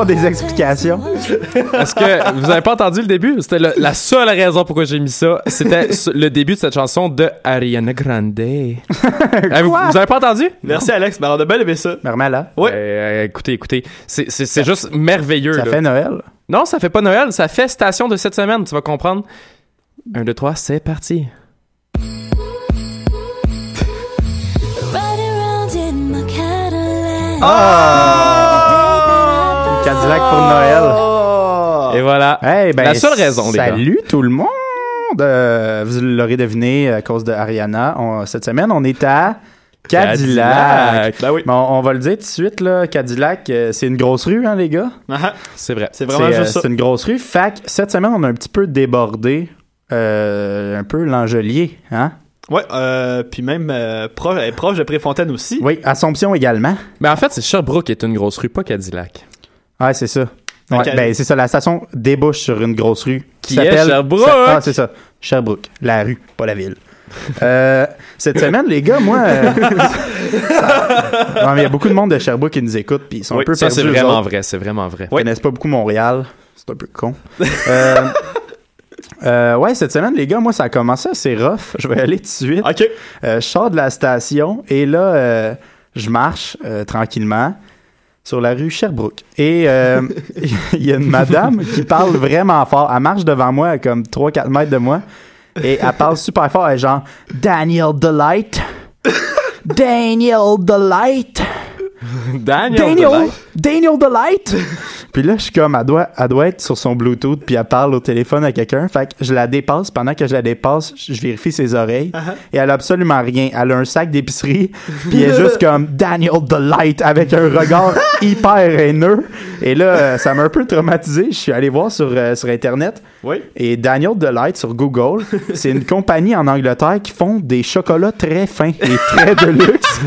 avoir des explications? Est-ce que vous avez pas entendu le début? C'était le- la seule raison pourquoi j'ai mis ça. C'était le début de cette chanson de Ariana Grande. Vous, vous avez pas entendu? Merci Alex, ben on a bien aimé ça. Ouais. Euh, écoutez, écoutez, c'est c'est- c'est juste merveilleux. Ça là. fait Noël? Non, ça fait pas Noël, ça fait station de cette semaine, tu vas comprendre. Un, deux, trois, c'est parti. Ride around in my Cadillac. Ah! Cadillac pour Noël. Et voilà. Hey, ben, La seule raison, les gars. Salut tout le monde! Euh, vous l'aurez deviné à cause de Ariana. On- cette semaine, on est à Cadillac. Ben oui. Bon, on va le dire tout de suite, là, Cadillac, euh, c'est une grosse rue, hein, les gars? Ah, C'est vrai. C'est vraiment euh, juste ça. C'est une grosse rue. Que cette semaine, on a un petit peu débordé euh, un peu l'Angelier, hein? Ouais, euh, puis même euh, proche, proche de Préfontaine aussi. Oui, Assomption également. Mais en fait, c'est Sherbrooke qui est une grosse rue, pas Cadillac. Ouais, c'est ça. Ouais, ben, c'est ça, la station débouche sur une grosse rue Qui est Sherbrooke. Ça- Ah, c'est ça. Sherbrooke. La rue, pas la ville. Euh, cette semaine, les gars, moi. euh, ça- Non, mais il y a beaucoup de monde de Sherbrooke qui nous écoute, puis ils sont Oui, un peu ça, perdus. c'est vraiment vrai, c'est vraiment vrai. Ils connaissent pas beaucoup Montréal. C'est un peu con. Euh, euh, ouais, cette semaine, les gars, moi, ça a commencé assez rough. Je vais aller tout de suite. Ok. Je sors de la station et là, je marche tranquillement sur la rue Sherbrooke. Et euh, il y a une madame qui parle vraiment fort. Elle marche devant moi, à comme 3-4 mètres de moi. Et elle parle super fort. Elle est genre Daniel Delight. Daniel Delight. Daniel, Daniel, Delight. Daniel Delight. Puis là, je suis comme, elle doit, elle doit être sur son Bluetooth, puis elle parle au téléphone à quelqu'un. Fait que je la dépasse. Pendant que je la dépasse, je vérifie ses oreilles. Et elle a absolument rien. Elle a un sac d'épicerie, puis elle est juste comme Daniel Delight avec un regard hyper haineux. Et là, ça m'a un peu traumatisé. Je suis allé voir sur, euh, sur Internet. Oui. Et Daniel Delight sur Google, c'est une compagnie en Angleterre qui font des chocolats très fins et très de luxe.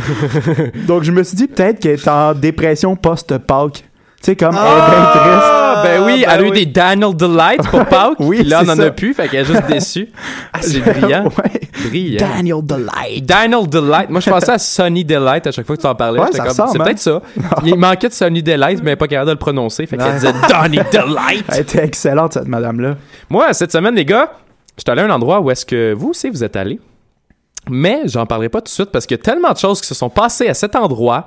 Donc je me suis dit peut-être qu'elle est en dépression post-Pâques. Tu sais, comme elle est bien triste. Ah, ben oui, ben elle a eu oui. des Daniel Delight pour Pâques. Oui, puis là, on c'est en ça. a plus, fait qu'elle est juste déçue. Ah, c'est brillant. Ouais. Brillant. Daniel Delight. Daniel Delight. Moi, je pensais à Sonny Delight à chaque fois que tu en parlais. Ouais, J'étais ça comme, ressemble, c'est hein? peut-être ça. Il manquait de Sonny Delight, mais pas capable de le prononcer. Fait qu'elle disait Donny Delight. Elle était excellente, cette madame-là. Moi, cette semaine, les gars, j'étais allé à un endroit où est-ce que vous aussi vous êtes allés. Mais j'en parlerai pas tout de suite parce qu'il y a tellement de choses qui se sont passées à cet endroit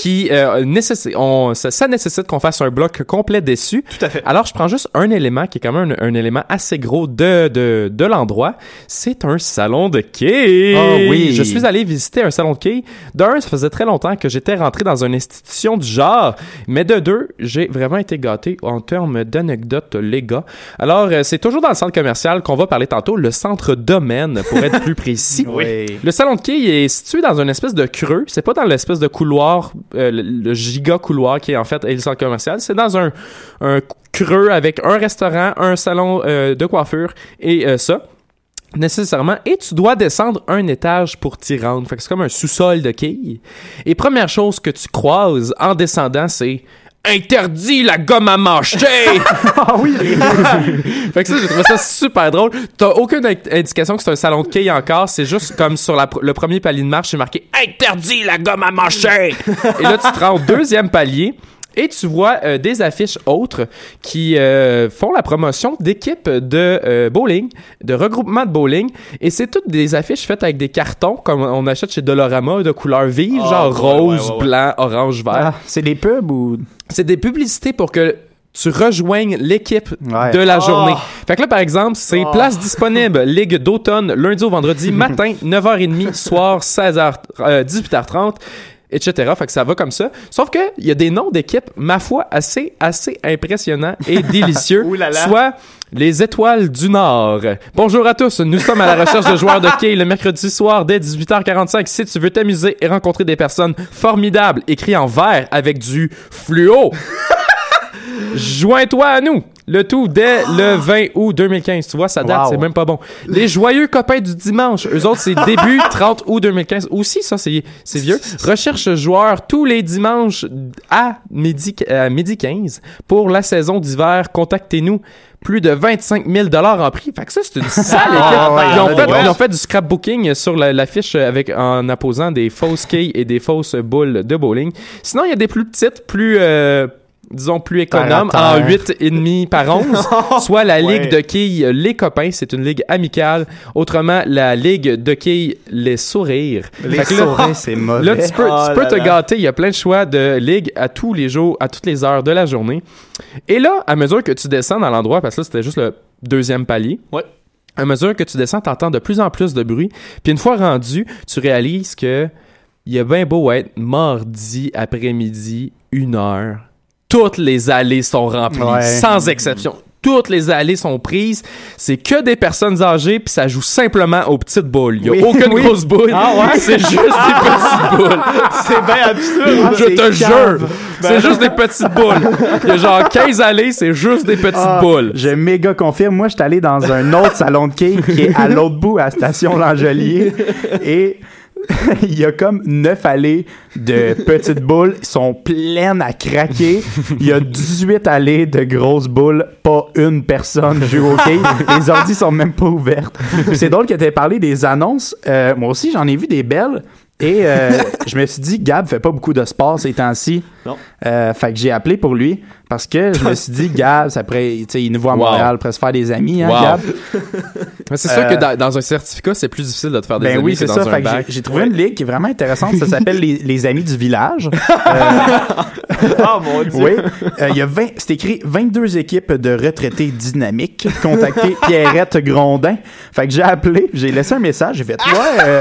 qui euh, nécessi- on- ça, ça nécessite qu'on fasse un bloc complet dessus. Tout à fait. Alors, je prends juste un élément qui est quand même un, un élément assez gros de, de, de l'endroit. C'est un salon de quai. Ah oui. Je suis allé visiter un salon de quai. D'un, ça faisait très longtemps que j'étais rentré dans une institution du genre. Mais de deux, j'ai vraiment été gâté en termes d'anecdotes, les gars. Alors, euh, c'est toujours dans le centre commercial qu'on va parler tantôt, le centre domaine, pour être plus précis. Oui. Le salon de quai est situé dans une espèce de creux. C'est pas dans l'espèce de couloir euh, le, giga couloir qui est en fait le centre commercial. C'est dans un, creux avec un restaurant, un salon euh, de coiffure et euh, ça nécessairement et tu dois descendre un étage pour t'y rendre. Fait c'est comme un sous-sol de quilles. Et première chose que tu croises en descendant, c'est interdit la gomme à mâcher. Ah oui! fait que ça, j'ai trouvé ça super drôle. T'as aucune in- indication que c'est un salon de quilles encore. C'est juste comme sur la le premier palier de marche, c'est marqué interdit la gomme à mâcher. et là, tu te rends au deuxième palier. Et tu vois euh, des affiches autres qui euh, font la promotion d'équipes de euh, bowling, de regroupement de bowling. Et c'est toutes des affiches faites avec des cartons comme on achète chez Dolorama de couleurs vives, Ah, genre ouais, rose, ouais, ouais, ouais. blanc, orange, vert. Ah, c'est des pubs ou? C'est des publicités pour que tu rejoignes l'équipe Ouais. de la Oh. journée. Fait que là, par exemple, c'est Oh. place disponible, Ligue d'automne, lundi au vendredi, matin, 9h30, soir, 16h, euh, 18h30 etc. Fait que ça va comme ça. Sauf que il y a des noms d'équipes, ma foi, assez, assez impressionnants et délicieux. Ouh là là. Soit les Étoiles du Nord. Bonjour à tous, nous sommes à la recherche de joueurs de quai le mercredi soir dès 18h45. Si tu veux t'amuser et rencontrer des personnes formidables, écrit en vert avec du fluo. Joins-toi à nous. Le tout dès le 20 août 2015. Tu vois, ça date, Wow. c'est même pas bon. Les joyeux copains du dimanche. Eux autres, c'est début 30 août 2015. Aussi, ça, c'est c'est vieux. Recherche joueurs tous les dimanches à midi, à midi 15 pour la saison d'hiver. Contactez-nous. Plus de 25 000 en prix. Fait que ça, c'est une sale équipe. Ah ouais, ils, ont fait, ouais. ils ont fait du scrapbooking sur la- l'affiche avec, en apposant des fausses quilles et des fausses boules de bowling. Sinon, il y a des plus petites, plus, euh, disons, plus à en terre. 8 et demi par 11. soit la Ouais. Ligue de quilles Les Copains, c'est une ligue amicale. Autrement, la Ligue de quilles Les Sourires. Les là- sourires, c'est mauvais. Là, tu peux, Oh tu peux là te là. gâter. Il y a plein de choix de ligues à tous les jours, à toutes les heures de la journée. Et là, à mesure que tu descends dans l'endroit, parce que là, c'était juste le deuxième palier. Ouais. À mesure que tu descends, t'entends de plus en plus de bruit. Puis une fois rendu, tu réalises que il y a bien beau être mardi après-midi, une heure. Toutes les allées sont remplies, Ouais. sans exception. Toutes les allées sont prises. C'est que des personnes âgées, puis ça joue simplement aux petites boules. Il y a Oui. aucune Oui. grosse boule. Ah ouais? C'est juste des petites boules. C'est bien absurde. Ah, Je te jure, c'est juste des petites boules. Il y a genre 15 allées, c'est juste des petites Ah, boules. Je méga confirme. Moi, je suis allé dans un autre salon de quai qui est à l'autre bout, à la station L'Angelier. Et il y a comme neuf allées de petites boules. Ils sont pleines à craquer. Il y a 18 allées de grosses boules. Pas une personne joue au quai. Les ordis sont même pas ouvertes. C'est drôle que tu parlé des annonces. Euh, moi aussi, j'en ai vu des belles. Et euh, je me suis dit, Gab fait pas beaucoup de sport ces temps-ci. Non. Euh, fait que j'ai appelé pour lui parce que je me suis dit, Gab, ça pourrait, tu sais, il nous voit à Wow. Montréal, pourrait se faire des amis, hein, Wow. Gab? Mais c'est sûr que dans, dans un certificat, c'est plus difficile de te faire des Ben amis oui, c'est ça. un Fait j'ai- trouvé une ligue qui est vraiment intéressante. Ça s'appelle les, les Amis du village. Oh mon dieu. Oui. Euh, Il y a 20, c'est écrit 22 équipes de retraités dynamiques. Contactez Pierrette Grondin. Fait que j'ai appelé, j'ai laissé un message, j'ai fait Ouais,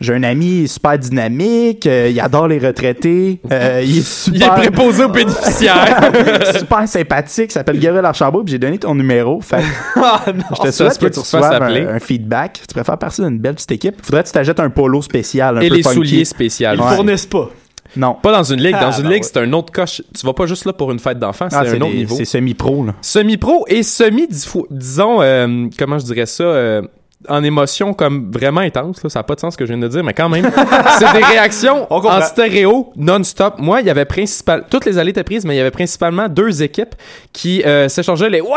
j'ai un ami super dynamique, euh, il adore les retraités, euh, il est Il est super, préposé aux bénéficiaires. super sympathique, il s'appelle Gabriel Archambault, puis j'ai donné ton numéro. Fait Ah non. je te souhaite que que tu reçoives un, un feedback. Tu faire partie d'une belle petite équipe? Faudrait que tu t'achètes un polo spécial. Un Et peu les funky. souliers spéciaux. Ils Ouais. fournissent pas. Non. Pas dans une ligue. Dans Ah, une ben ligue, ouais. c'est un autre coche. Tu vas pas juste là pour une fête d'enfants, c'est Ah, un autre des- niveau. C'est semi-pro, là. Semi-pro et semi, dis- disons, euh, comment je dirais ça, euh, en émotion comme vraiment intense, là, ça n'a pas de sens ce que je viens de dire, mais quand même, c'est des réactions en stéréo non-stop. Moi, il y avait principal, toutes les allées étaient prises, mais il y avait principalement deux équipes qui euh, s'échangeaient les ouais,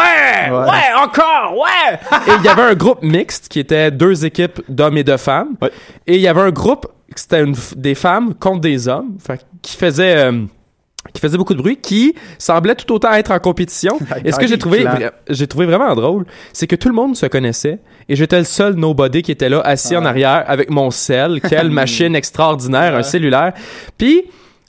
ouais, encore, ouais. et il y avait un groupe mixte qui était deux équipes d'hommes et de femmes, Ouais. et il y avait un groupe c'était une des femmes contre des hommes, fait, qui faisait euh, qui faisait beaucoup de bruit, qui semblait tout autant être en compétition. Et ce que j'ai trouvé, j'ai trouvé vraiment drôle, c'est que tout le monde se connaissait et j'étais le seul nobody qui était là, assis en arrière avec mon sel. Quelle machine extraordinaire, un cellulaire. Puis,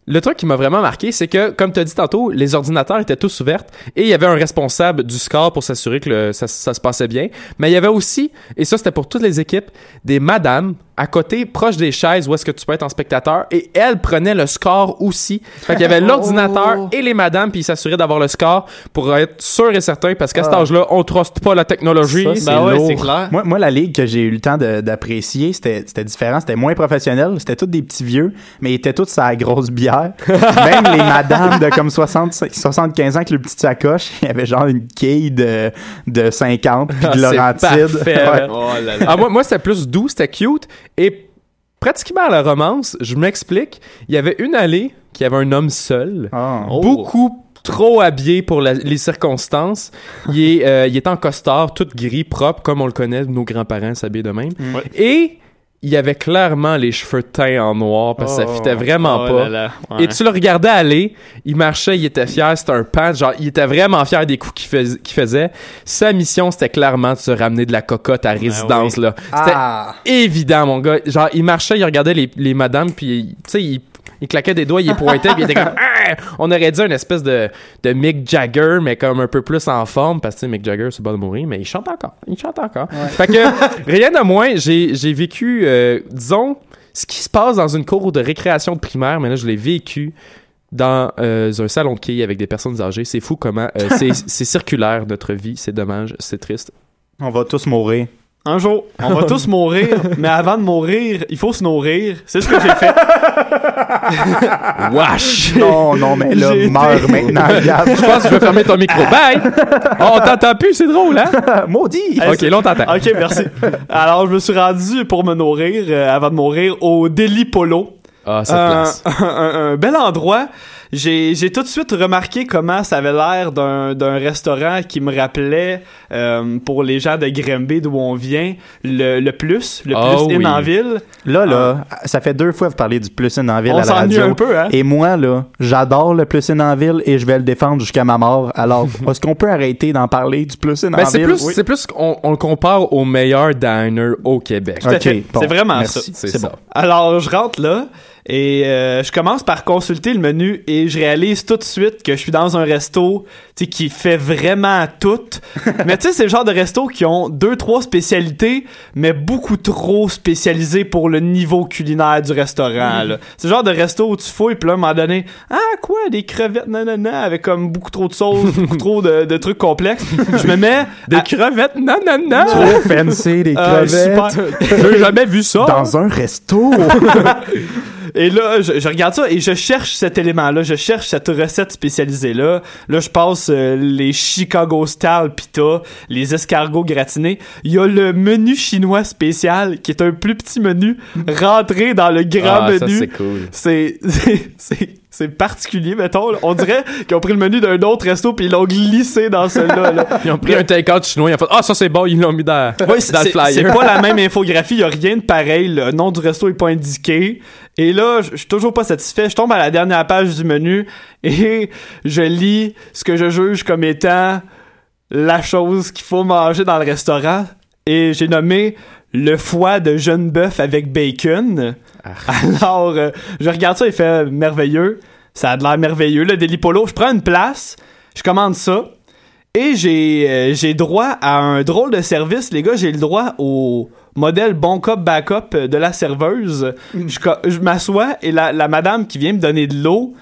le truc qui m'a vraiment marqué, c'est que, comme tu as dit tantôt, les ordinateurs étaient tous ouverts et il y avait un responsable du score pour s'assurer que le- ça, ça se passait bien. Mais il y avait aussi, et ça c'était pour toutes les équipes, des madames à côté, proche des chaises où est-ce que tu peux être en spectateur, et elle prenait le score aussi. Fait qu'il y avait l'ordinateur et les madames, puis ils s'assuraient d'avoir le score pour être sûr et certain, parce qu'à cet Ah. âge-là, on truste pas la technologie. Ça, c'est Ben ouais, c'est clair. Moi, moi, la ligue que j'ai eu le temps de- d'apprécier, c'était c'était différent. C'était moins professionnel. C'était tous des petits vieux, mais ils étaient tous à la grosse bière. Même les madames de comme 60, 75 ans avec le petit sacoche, il y avait genre une quille de, de 50 puis de Ah, c'est Laurentide. parfait, Ouais. Oh là là. Ah, moi, moi c'était plus doux, c'était cute. Et pratiquement à la romance, je m'explique, il y avait une allée qui avait un homme seul, Ah. Oh. beaucoup trop habillé pour la- les circonstances. Il est, euh, il est en costard, tout gris, propre, comme on le connaît, nos grands-parents s'habillaient de même. Et il avait clairement les cheveux teints en noir parce que ça Oh. fitait vraiment Oh pas. là là. Ouais. Et tu le regardais aller, il marchait, il était fier, c'était un pan, genre, il était vraiment fier des coups qu'il fais- qu'il faisait. Sa mission, c'était clairement de se ramener de la cocotte à résidence, là. C'était Ah. évident, mon gars. Genre, il marchait, il regardait les, les madames, puis, tu sais, il, il claquait des doigts, il pointait, puis il était comme, Ah! on aurait dit une espèce de, de Mick Jagger, mais comme un peu plus en forme, parce que, Mick Jagger, c'est pas de mourir, mais il chante encore. Il chante encore. Fait que, rien de moins, j'ai, j'ai vécu, euh, disons, ce qui se passe dans une cour de récréation de primaire, mais là, je l'ai vécu dans euh, un salon de quilles avec des personnes âgées. C'est fou comment euh, c'est, c'est circulaire, notre vie. C'est dommage, c'est triste. On va tous mourir. Un jour, on va tous mourir, mais avant de mourir, il faut se nourrir. C'est ce que j'ai fait. Wesh! Non, non, mais là, J'ai meurs maintenant, regarde. Je pense que je vais fermer ton micro. Bye! Oh, on t'entend plus, c'est drôle, hein? Maudit! Hey, ok, là, on t'entend. Ok, merci. Alors, je me suis rendu pour me nourrir, euh, avant de mourir, au Deli Polo. Ah, cette un, place. un- un bel endroit. J'ai j'ai tout de suite remarqué comment ça avait l'air d'un d'un restaurant qui me rappelait, euh, pour les gens de Grimby d'où on vient, le, le plus, le Oh plus in en ville. Là, là, ça fait deux fois que vous parlez du plus in en ville On à la s'ennuie radio. un peu, hein? Et moi, là, j'adore le plus in en ville et je vais le défendre jusqu'à ma mort. Alors, est-ce qu'on peut arrêter d'en parler du plus in Ben, en c'est ville? plus, Oui. c'est plus qu'on on le compare au meilleur diner au Québec. Tout à Ok, fait. bon, C'est vraiment merci. ça. C'est ça. Alors, je rentre là et euh, je commence par consulter le menu et je réalise tout de suite que je suis dans un resto qui fait vraiment tout. mais tu sais, c'est le genre de resto qui ont deux, trois spécialités, mais beaucoup trop spécialisées pour le niveau culinaire du restaurant. là. C'est le genre de resto où tu fouilles, puis là, à un moment donné, ah, quoi, des crevettes, nanana, avec comme beaucoup trop de sauce, beaucoup trop de, de trucs complexes. Je me mets Des à- crevettes, non! Trop fancy, des Euh, crevettes. super. J'ai jamais vu ça! Dans un resto. Et là, je, je regarde ça et je cherche cet élément-là, je cherche cette recette spécialisée-là. Là, je passe euh, les Chicago Style pita, les escargots gratinés. Il y a le menu chinois spécial qui est un plus petit menu rentré dans le grand Ah, menu. c'est cool. C'est c'est- particulier, mettons. là. On dirait qu'ils ont pris le menu d'un autre resto puis ils l'ont glissé dans celui-là. là. Ils ont pris un take-out chinois, ils ont fait Ah, ça c'est bon, ils l'ont mis dans, le c'est- c'est flyer. pas la même infographie, il a rien de pareil, le nom du resto est pas indiqué. Et là, je suis toujours pas satisfait, je tombe à la dernière page du menu et je lis ce que je juge comme étant la chose qu'il faut manger dans le restaurant et j'ai nommé le foie de jeune bœuf avec bacon. Alors, euh, je regarde ça, il fait merveilleux. Ça a de l'air merveilleux, le Deli Polo. Je prends une place, je commande ça. Et j'ai euh, j'ai droit à un drôle de service, les gars. J'ai le droit au modèle bon cop backup de la serveuse. Je, co- je m'assois et la, la madame qui vient me donner de l'eau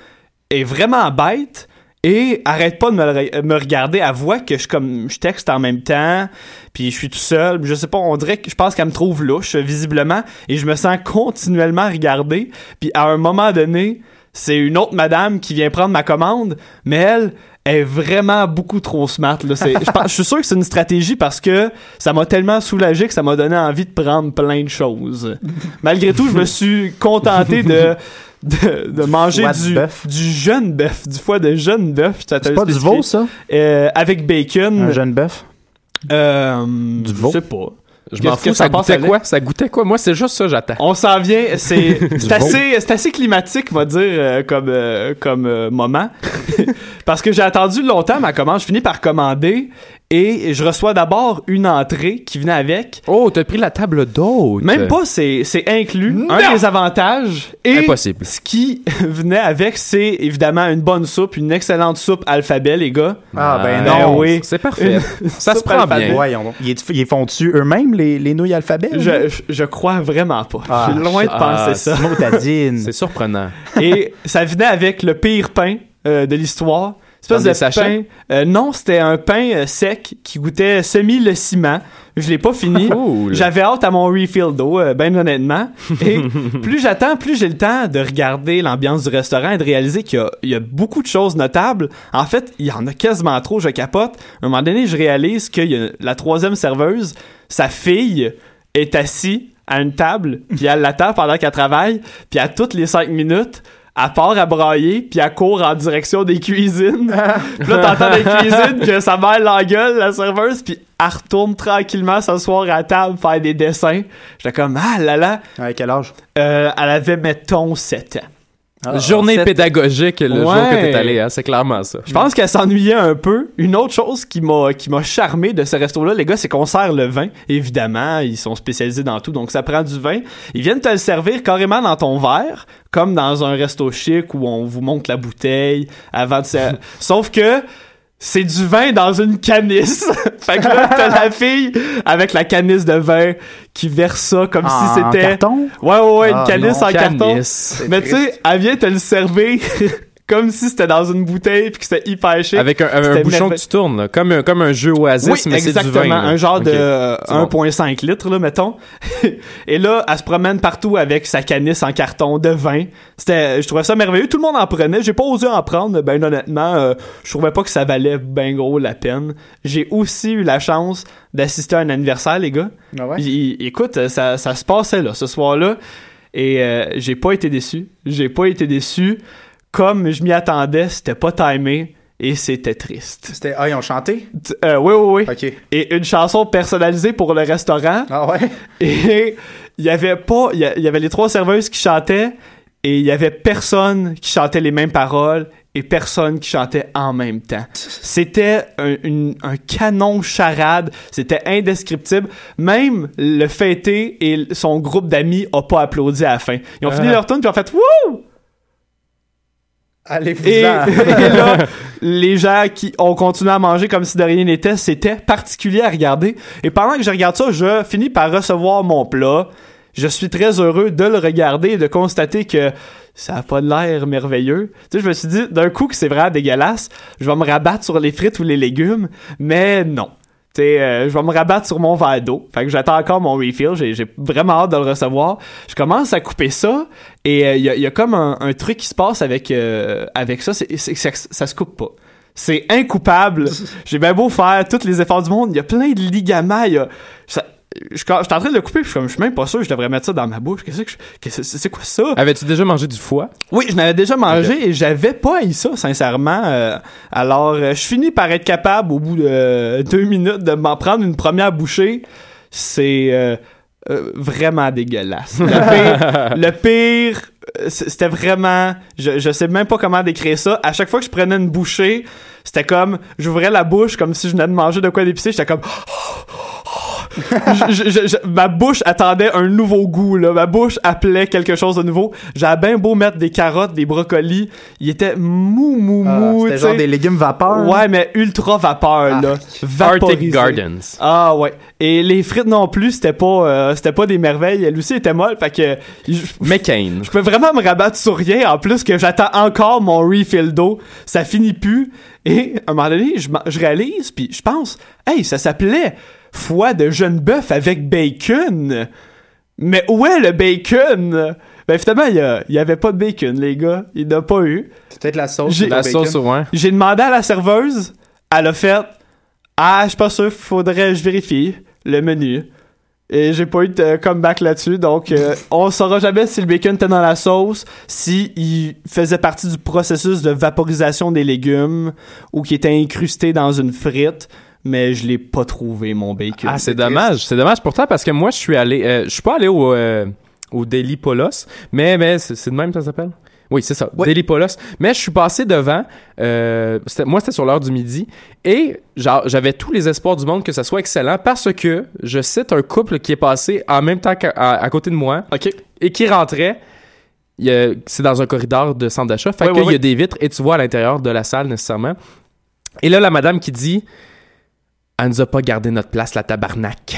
est vraiment bête et arrête pas de me, regarder. Elle voit que je comme je texte en même temps, puis je suis tout seul. Je sais pas, on dirait que je pense qu'elle me trouve louche visiblement et je me sens continuellement regardé. Puis à un moment donné, c'est une autre madame qui vient prendre ma commande, mais elle est vraiment beaucoup trop smart. Là. Je suis sûr que c'est une stratégie parce que ça m'a tellement soulagé que ça m'a donné envie de prendre plein de choses. Malgré tout, je me suis contenté de, de, de manger du, bœuf. du jeune bœuf, du foie de jeune bœuf. C'est pas du veau, ça? Euh, avec bacon. Un jeune bœuf? Euh, Du veau? Je sais pas. Je m'en fous, ça goûtait quoi? Ça goûtait quoi? Moi, c'est juste ça, j'attends. On s'en vient, c'est assez, c'est assez climatique, on va dire, euh, comme, euh, comme euh, moment. Parce que j'ai attendu longtemps ma commande. Je finis par commander et je reçois d'abord une entrée qui venait avec. Oh, t'as pris la table d'hôte. Même pas, c'est c'est inclus. Un des avantages. Et Impossible. ce qui venait avec, c'est évidemment une bonne soupe, une excellente soupe alphabet, les gars. Ah, ben Ben non. oui. C'est parfait. Ça se prend alphabet. bien. Voyons donc. Ils, ils font-tu eux-mêmes les, les nouilles alphabet? Je, je, je crois vraiment pas. Ah, je suis loin de ah, penser ça. Motadine. C'est surprenant. Et ça venait avec le pire pain euh, de l'histoire. Espèce de sachets? pain. euh, non, c'était un pain euh, sec qui goûtait semi le ciment. Je l'ai pas fini. Cool. J'avais hâte à mon refill d'eau, euh, ben honnêtement. Et plus j'attends, plus j'ai le temps de regarder l'ambiance du restaurant et de réaliser qu'il y a, il y a beaucoup de choses notables. En fait, il y en a quasiment trop, je capote. À un moment donné, je réalise que y a la troisième serveuse, sa fille, est assise à une table, puis elle l'attend pendant qu'elle travaille, puis à toutes les cinq minutes, elle part à brailler, puis elle court en direction des cuisines. puis là, t'entends les cuisines que sa mère l'engueule, la serveuse, puis elle retourne tranquillement s'asseoir à table, faire des dessins. J'étais comme, ah là là, À quel âge? Euh, elle avait, mettons, 7 ans. Ah, Journée pédagogique le jour que t'es allé, hein, c'est clairement ça. Je pense qu'elle s'ennuyait un peu. Une autre chose qui m'a qui m'a charmé de ce resto-là, les gars, c'est qu'on sert le vin. Évidemment, ils sont spécialisés dans tout, donc ça prend du vin. Ils viennent te le servir carrément dans ton verre, comme dans un resto chic où on vous montre la bouteille avant de se... Sauf que c'est du vin dans une canisse. fait que là, t'as la fille avec la canisse de vin qui verse ça comme En si c'était... carton? Ouais, ouais, ouais, une Ah, canisse non, en carton. Mais tu sais, elle vient te le servir comme si c'était dans une bouteille puis que c'était hyper chic. Avec un, bouchon que tu tournes, là, comme, un, comme un jeu oasis, oui, mais c'est du exactement, vin. là. un genre de euh, C'est bon. 1.5 litres là, mettons. Et là, elle se promène partout avec sa canisse en carton de vin. C'était, je trouvais ça merveilleux. Tout le monde en prenait. J'ai pas osé en prendre. Ben honnêtement, euh, je trouvais pas que ça valait ben gros la peine. J'ai aussi eu la chance d'assister à un anniversaire, les gars. Ah ouais? Écoute, ça, ça se passait là, ce soir-là. Et euh, j'ai pas été déçu. J'ai pas été déçu. Comme je m'y attendais, c'était pas timé. Et c'était triste. C'était. Ah, ils ont chanté? Euh, oui, oui, oui. Ok. Et une chanson personnalisée pour le restaurant. Ah ouais? Et il y avait pas. Il y, avait les trois serveuses qui chantaient. Et il y avait personne qui chantait les mêmes paroles. Et personne qui chantait en même temps. C'était un, une- un canon charade. C'était indescriptible. Même le fêté et son groupe d'amis ont pas applaudi à la fin. Ils ont fini Ah. leur tourne puis ont fait Wouh! Et, et là, les gens qui ont continué à manger comme si de rien n'était, c'était particulier à regarder. Et pendant que je regarde ça, je finis par recevoir mon plat. Je suis très heureux de le regarder et de constater que ça a pas de l'air merveilleux. Tu sais, je me suis dit, d'un coup, que c'est vraiment dégueulasse, je vais me rabattre sur les frites ou les légumes, mais non. Tu sais, euh, je vais me rabattre sur mon verre d'eau. Fait que j'attends encore mon refill. J'ai, vraiment hâte de le recevoir. Je commence à couper ça et euh, il y, a, y a comme un, un truc qui se passe avec, euh, avec ça. C'est, ça se coupe pas. C'est incoupable. J'ai bien beau faire tous les efforts du monde. Il y a plein de ligaments. y a- ça- je suis en train de le couper, puis je suis comme, je suis même pas sûr que je devrais mettre ça dans ma bouche. Qu'est-ce que je- c'est quoi ça? Avais-tu déjà mangé du foie? Oui, je n'avais déjà mangé et j'avais pas haï ça, sincèrement. Euh, alors, euh, je finis par être capable, au bout de euh, deux minutes, de m'en prendre une première bouchée. C'est euh, euh, vraiment dégueulasse. Le pire, c'était vraiment... Je, je sais même pas comment décrire ça. À chaque fois que je prenais une bouchée, c'était comme... J'ouvrais la bouche comme si je venais de manger de quoi d'épicé. J'étais comme... je- je- je- je- ma bouche attendait un nouveau goût là. ma bouche appelait quelque chose de nouveau j'avais bien beau mettre des carottes des brocolis il était mou mou Ah, mou C'était genre des légumes vapeur. ouais mais ultra vapeur là Arctic. Gardens. ah ouais et les frites non plus c'était pas euh, c'était pas des merveilles elle aussi était molle fait que je, McCain. je peux vraiment me rabattre sur rien en plus que j'attends encore mon refill d'eau ça finit plus et à un moment donné je, je réalise puis je pense hey ça s'appelait foie de jeune bœuf avec bacon mais où est le bacon? Ben finalement il y, a- il y avait pas de bacon les gars il n'y en a pas eu C'est peut-être la sauce. J'ai- au La bacon. sauce au vin. j'ai demandé à la serveuse elle a fait ah je suis pas sûr faudrait que je vérifie le menu et j'ai pas eu de comeback là-dessus, donc euh, on saura jamais si le bacon était dans la sauce, si il faisait partie du processus de vaporisation des légumes ou qui était incrusté dans une frite. Mais je l'ai pas trouvé mon bacon. Ah, c'est dommage. C'est dommage pourtant parce que moi, je suis allé. euh, je suis pas allé au, euh, au Daily Polos, mais, mais c'est de même ça s'appelle? Oui, c'est ça. Oui. Deli Polos. Mais je suis passé devant. euh, moi, c'était sur l'heure du midi. Et j'avais tous les espoirs du monde que ça soit excellent parce que je cite un couple qui est passé en même temps qu'à à, à côté de moi OK. et qui rentrait. C'est dans un corridor de centre d'achat. Fait Oui, qu'il oui, y a oui. des vitres et tu vois à l'intérieur de la salle nécessairement. Et là, la madame qui dit Elle nous a pas gardé notre place, la tabarnak.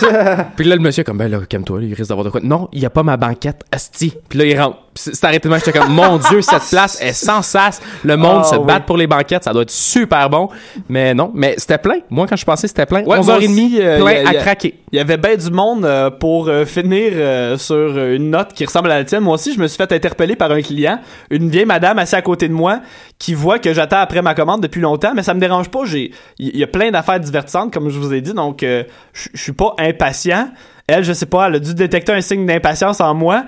Puis là, le monsieur comme, ben là, calme-toi, il risque d'avoir de quoi. Non, il y a pas ma banquette, asti. Puis là, il rentre. C'est arrêté de J'étais comme, mon Dieu, cette place est sans sas. Le monde Ah, se oui. bat pour les banquettes, ça doit être super bon. Mais non, mais c'était plein. Moi, quand je pensais, c'était plein. Ouais, 11h30, moi aussi, euh, plein a- à craquer. Il y avait bien du monde euh, pour euh, finir sur une note qui ressemble à la tienne. Moi aussi, je me suis fait interpeller par un client, une vieille madame assise à côté de moi, qui voit que j'attends après ma commande depuis longtemps, mais ça me dérange pas. J'ai, il y a plein d'affaires divertissantes, comme je vous ai dit, donc je suis pas impatient. Elle, je sais pas, elle a dû détecter un signe d'impatience en moi.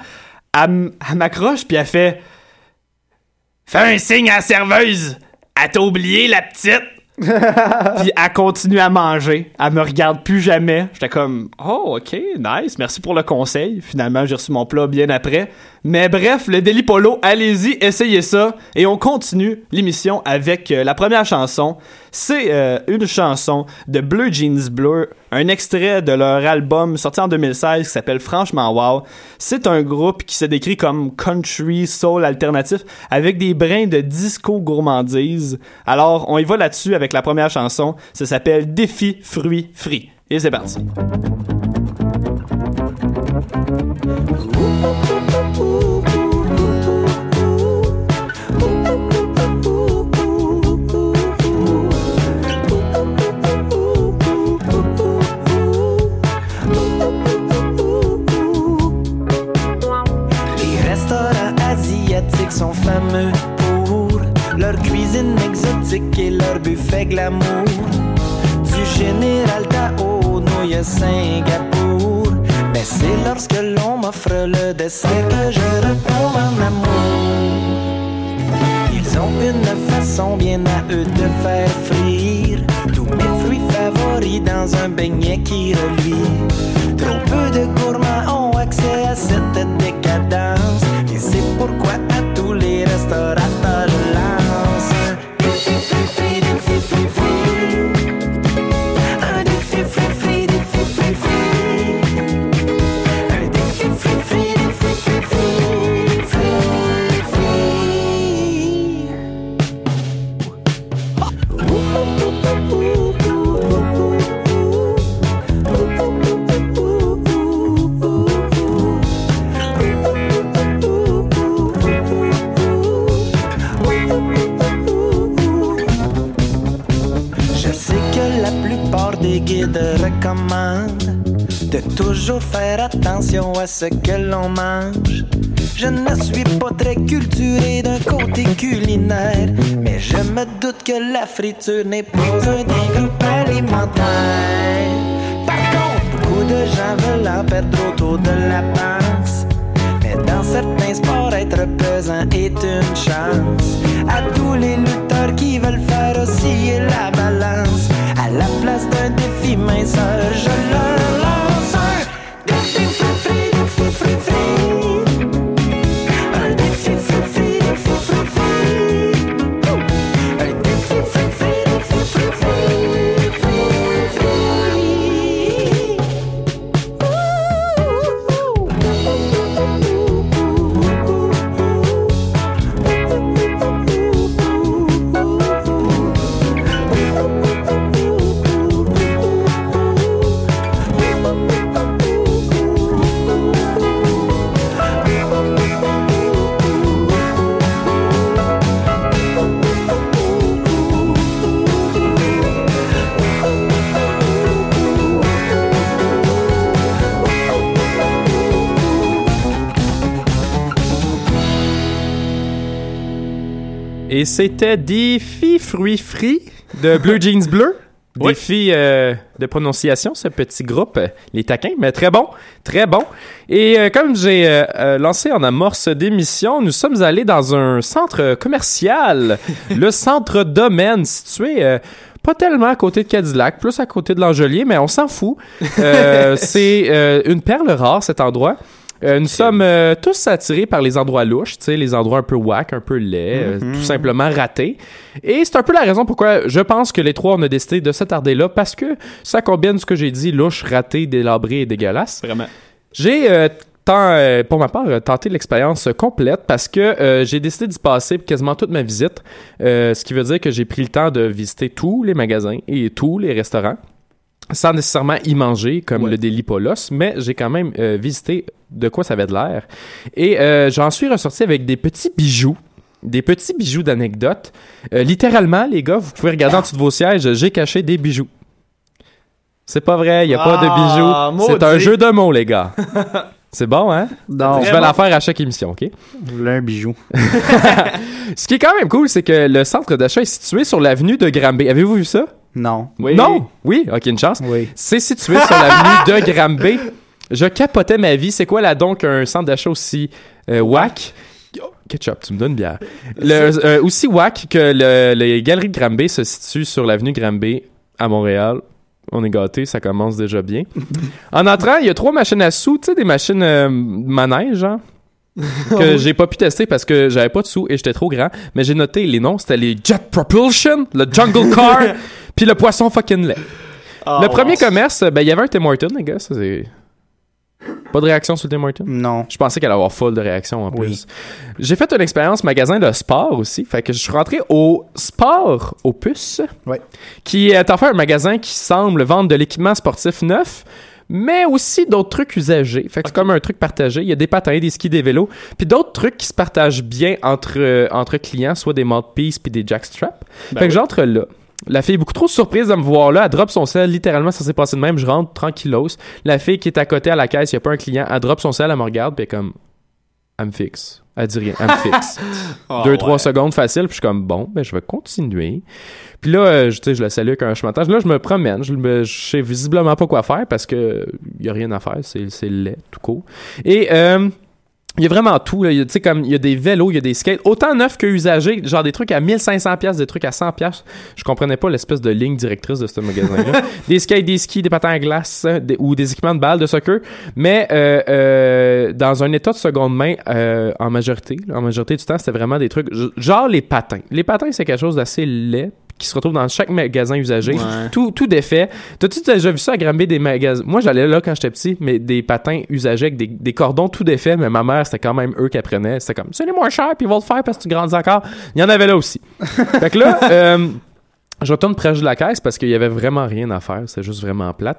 Elle, m'accroche puis elle fait, fais un signe à la serveuse. Elle t'a oublié la petite. Puis elle continue à manger. Elle me regarde plus jamais. J'étais comme, oh, ok, nice, merci pour le conseil. Finalement, j'ai reçu mon plat bien après. Mais bref, le Deli Polo, allez-y, essayez ça. Et on continue l'émission avec euh, la première chanson. C'est euh, une chanson de Blue Jeans Bleu, un extrait de leur album sorti en 2016 qui s'appelle Franchement Wow. C'est un groupe qui se décrit comme country soul alternatif avec des brins de disco gourmandise. Alors, on y va là-dessus avec la première chanson. Ça s'appelle Défi fruits frits. Et c'est parti. Buffet glamour. Du général Tao, Singapour. Mais c'est lorsque l'on m'offre le dessert que je réponds en amour. Ils ont une façon bien à eux de faire frire tous mes fruits favoris dans un beignet qui reluit. Trop peu de gourmands ont accès à cette décadence et c'est pourquoi à tous les restaurateurs faire attention à ce que l'on mange. Je ne suis pas très culturé d'un côté culinaire, mais je me doute que la friture n'est pas un des groupes alimentaires. Par contre, beaucoup de gens veulent en perdre autour de la panse. Mais dans certains sports, être pesant est une chance. À tous les lutteurs qui veulent faire osciller la balance, à la place d'un défi minceur, je leur Et c'était Défi fruits frits de Blue Jeans Bleu. Oui. Défi euh, de prononciation, ce petit groupe, euh, les taquins, mais très bon, très bon. Et euh, comme j'ai euh, lancé en amorce d'émission, nous sommes allés dans un centre commercial, le centre Domaine, situé pas tellement à côté de Cadillac, plus à côté de l'Angelier, mais on s'en fout. C'est une perle rare, cet endroit. Euh, nous sommes euh, tous attirés par les endroits louches, tu sais, les endroits un peu whack, un peu laids, euh, Mhm. tout simplement ratés. Et c'est un peu la raison pourquoi je pense que les trois on a décidé de s'attarder là, parce que ça combine ce que j'ai dit, louche, raté, délabré et dégueulasse. Vraiment. J'ai tant, euh, pour ma part, tenté l'expérience complète parce que euh, j'ai décidé d'y passer quasiment toute ma visite, euh, ce qui veut dire que j'ai pris le temps de visiter tous les magasins et tous les restaurants sans nécessairement y manger comme Ouais. le Deli Polos, mais j'ai quand même visité de quoi ça avait de l'air. Et euh, j'en suis ressorti avec des petits bijoux, des petits bijoux d'anecdotes. Euh, littéralement, les gars, vous pouvez regarder en dessous de vos sièges, j'ai caché des bijoux. C'est pas vrai, il y a pas de Ah, bijoux. C'est un jeu de mots, les gars. C'est bon, hein? Non, Je vais la faire à chaque émission, OK? vous voulez un bijou. Ce qui est quand même cool, c'est que le centre d'achat est situé sur l'avenue de Granby. Avez-vous vu ça? Non. Oui. Non? Oui? OK, une chance. Oui. C'est situé sur l'avenue de Granby. Je capotais ma vie. C'est quoi là donc un centre d'achat aussi euh, whack? Oh, Ketchup, tu me donnes. Le, euh, aussi whack que le- les galeries de Granby se situent sur l'avenue Granby à Montréal. On est gâtés, ça commence déjà bien. en entrant, il y a trois machines à sous, tu sais, des machines euh, manège, genre. que j'ai pas pu tester parce que j'avais pas de sous et j'étais trop grand. Mais j'ai noté les noms, c'était les Jet Propulsion, le Jungle Car, puis le Poisson fucking lait. Ah, le premier commerce, ben il y avait un Tim Hortons, les gars, ça c'est... Pas de réaction sur le Tim Hortons? Non. Je pensais qu'elle allait avoir full de réactions en Oui. plus. J'ai fait une expérience magasin de sport aussi. Fait que je suis rentré au Sport Opus. Ouais. Qui est en fait un magasin qui semble vendre de l'équipement sportif neuf. Mais aussi d'autres trucs usagés. Fait que c'est comme un truc partagé. Il y a des patins, des skis, des vélos. Puis d'autres trucs qui se partagent bien entre, euh, entre clients, soit des mouthpieces puis des jackstraps. Ben fait oui. que j'entre là. La fille est beaucoup trop surprise de me voir là. Elle drop son sel. Littéralement, ça s'est passé de même. Je rentre tranquillos. La fille qui est à côté à la caisse, il n'y a pas un client. Elle drop son sel, elle me regarde, puis comme. Elle me fixe. Elle dit rien. Elle me fixe. Ah, Deux, ouais. trois secondes facile, puis je suis comme bon, ben je vais continuer. Puis là, euh, je, je la salue avec un chemin de tâche. Là, je me promène. Je, me, je sais visiblement pas quoi faire parce que il y a rien à faire. C'est, c'est laid, tout court. Et euh, il y a vraiment tout. là. Il y a, Tu sais, comme il y a des vélos, il y a des skates, autant neufs que usagés. Genre des trucs à 1500 pièces, des trucs à 100 pièces. Je comprenais pas l'espèce de ligne directrice de ce magasin-là. des skates, des skis, des patins à glace des- ou des équipements de balles de soccer. Mais euh, euh, dans un état de seconde main, euh, en majorité, en majorité du temps, c'était vraiment des trucs genre les patins. Les patins, c'est quelque chose d'assez laid qui se retrouve dans chaque magasin usagé. Ouais. Tout, tout défait. T'as-tu déjà vu ça à Granby des magasins? Moi, j'allais là quand j'étais petit, mais des patins usagés avec des, des cordons tout défaits, mais ma mère, c'était quand même eux qui apprenaient. C'était comme, c'est les moins chers, puis ils vont le faire parce que tu grandis encore. Il y en avait là aussi. fait que là, euh, je retourne près de la caisse parce qu'il y avait vraiment rien à faire. C'est juste vraiment plate.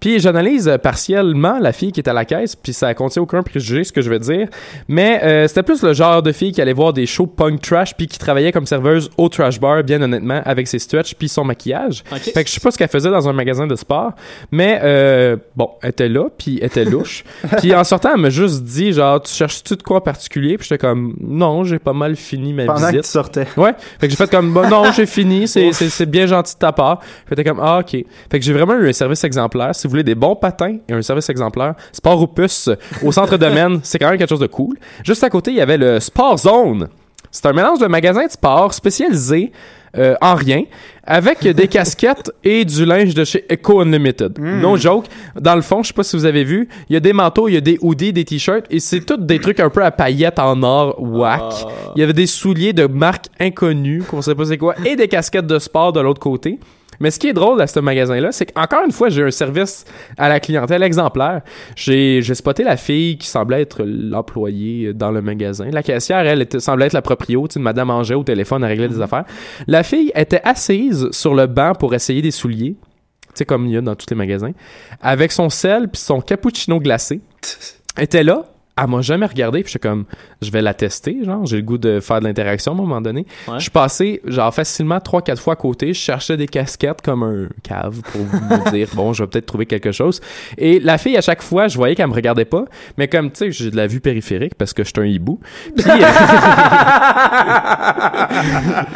Puis j'analyse euh, partiellement la fille qui est à la caisse, puis ça contient aucun préjugé, ce que je veux dire. Mais euh, c'était plus le genre de fille qui allait voir des shows punk trash, puis qui travaillait comme serveuse au trash bar, bien honnêtement, avec ses stretches puis son maquillage. Fait que je sais pas ce qu'elle faisait dans un magasin de sport, mais euh, bon, elle était là, puis elle était louche. puis en sortant, elle m'a juste dit, genre, tu cherches-tu de quoi en particulier? Puis j'étais comme, non, j'ai pas mal fini ma Pendant que visite. tu sortais. Ouais. Fait que j'ai fait comme, non, j'ai fini, c'est, c'est, bien gentil de ta part. T'es comme, ah, ok. Fait que j'ai vraiment eu un service exemplaire. Si vous voulez des bons patins et un service exemplaire, Sport Opus au centre domaine, c'est quand même quelque chose de cool. Juste à côté, il y avait le Sport Zone. C'est un mélange de magasin de sport spécialisé euh, en rien, avec des casquettes et du linge de chez Eco Unlimited. No joke. Dans le fond, je sais pas si vous avez vu, il y a des manteaux, il y a des hoodies, des t-shirts, et c'est tous des trucs un peu à paillettes en or whack. Il y avait des souliers de marque inconnue, qu'on sait pas c'est quoi, et des casquettes de sport de l'autre côté. Mais ce qui est drôle à ce magasin-là, c'est qu'encore une fois, j'ai un service à la clientèle exemplaire. J'ai, spoté la fille qui semblait être l'employée dans le magasin. La caissière, elle, était, semblait être la proprio, tu sais, une madame mangeait au téléphone à régler des affaires. La fille était assise sur le banc pour essayer des souliers, tu sais, comme il y a dans tous les magasins, avec son sel puis son cappuccino glacé. Elle était là, elle m'a jamais regardé, puis j'étais comme, je vais la tester, genre, j'ai le goût de faire de l'interaction à un moment donné. Ouais. Je suis passé, genre, facilement 3-4 fois à côté, je cherchais des casquettes comme un cave pour me dire, bon, je vais peut-être trouver quelque chose. Et la fille, à chaque fois, je voyais qu'elle me regardait pas, mais comme, tu sais, j'ai de la vue périphérique parce que je suis un hibou. Puis,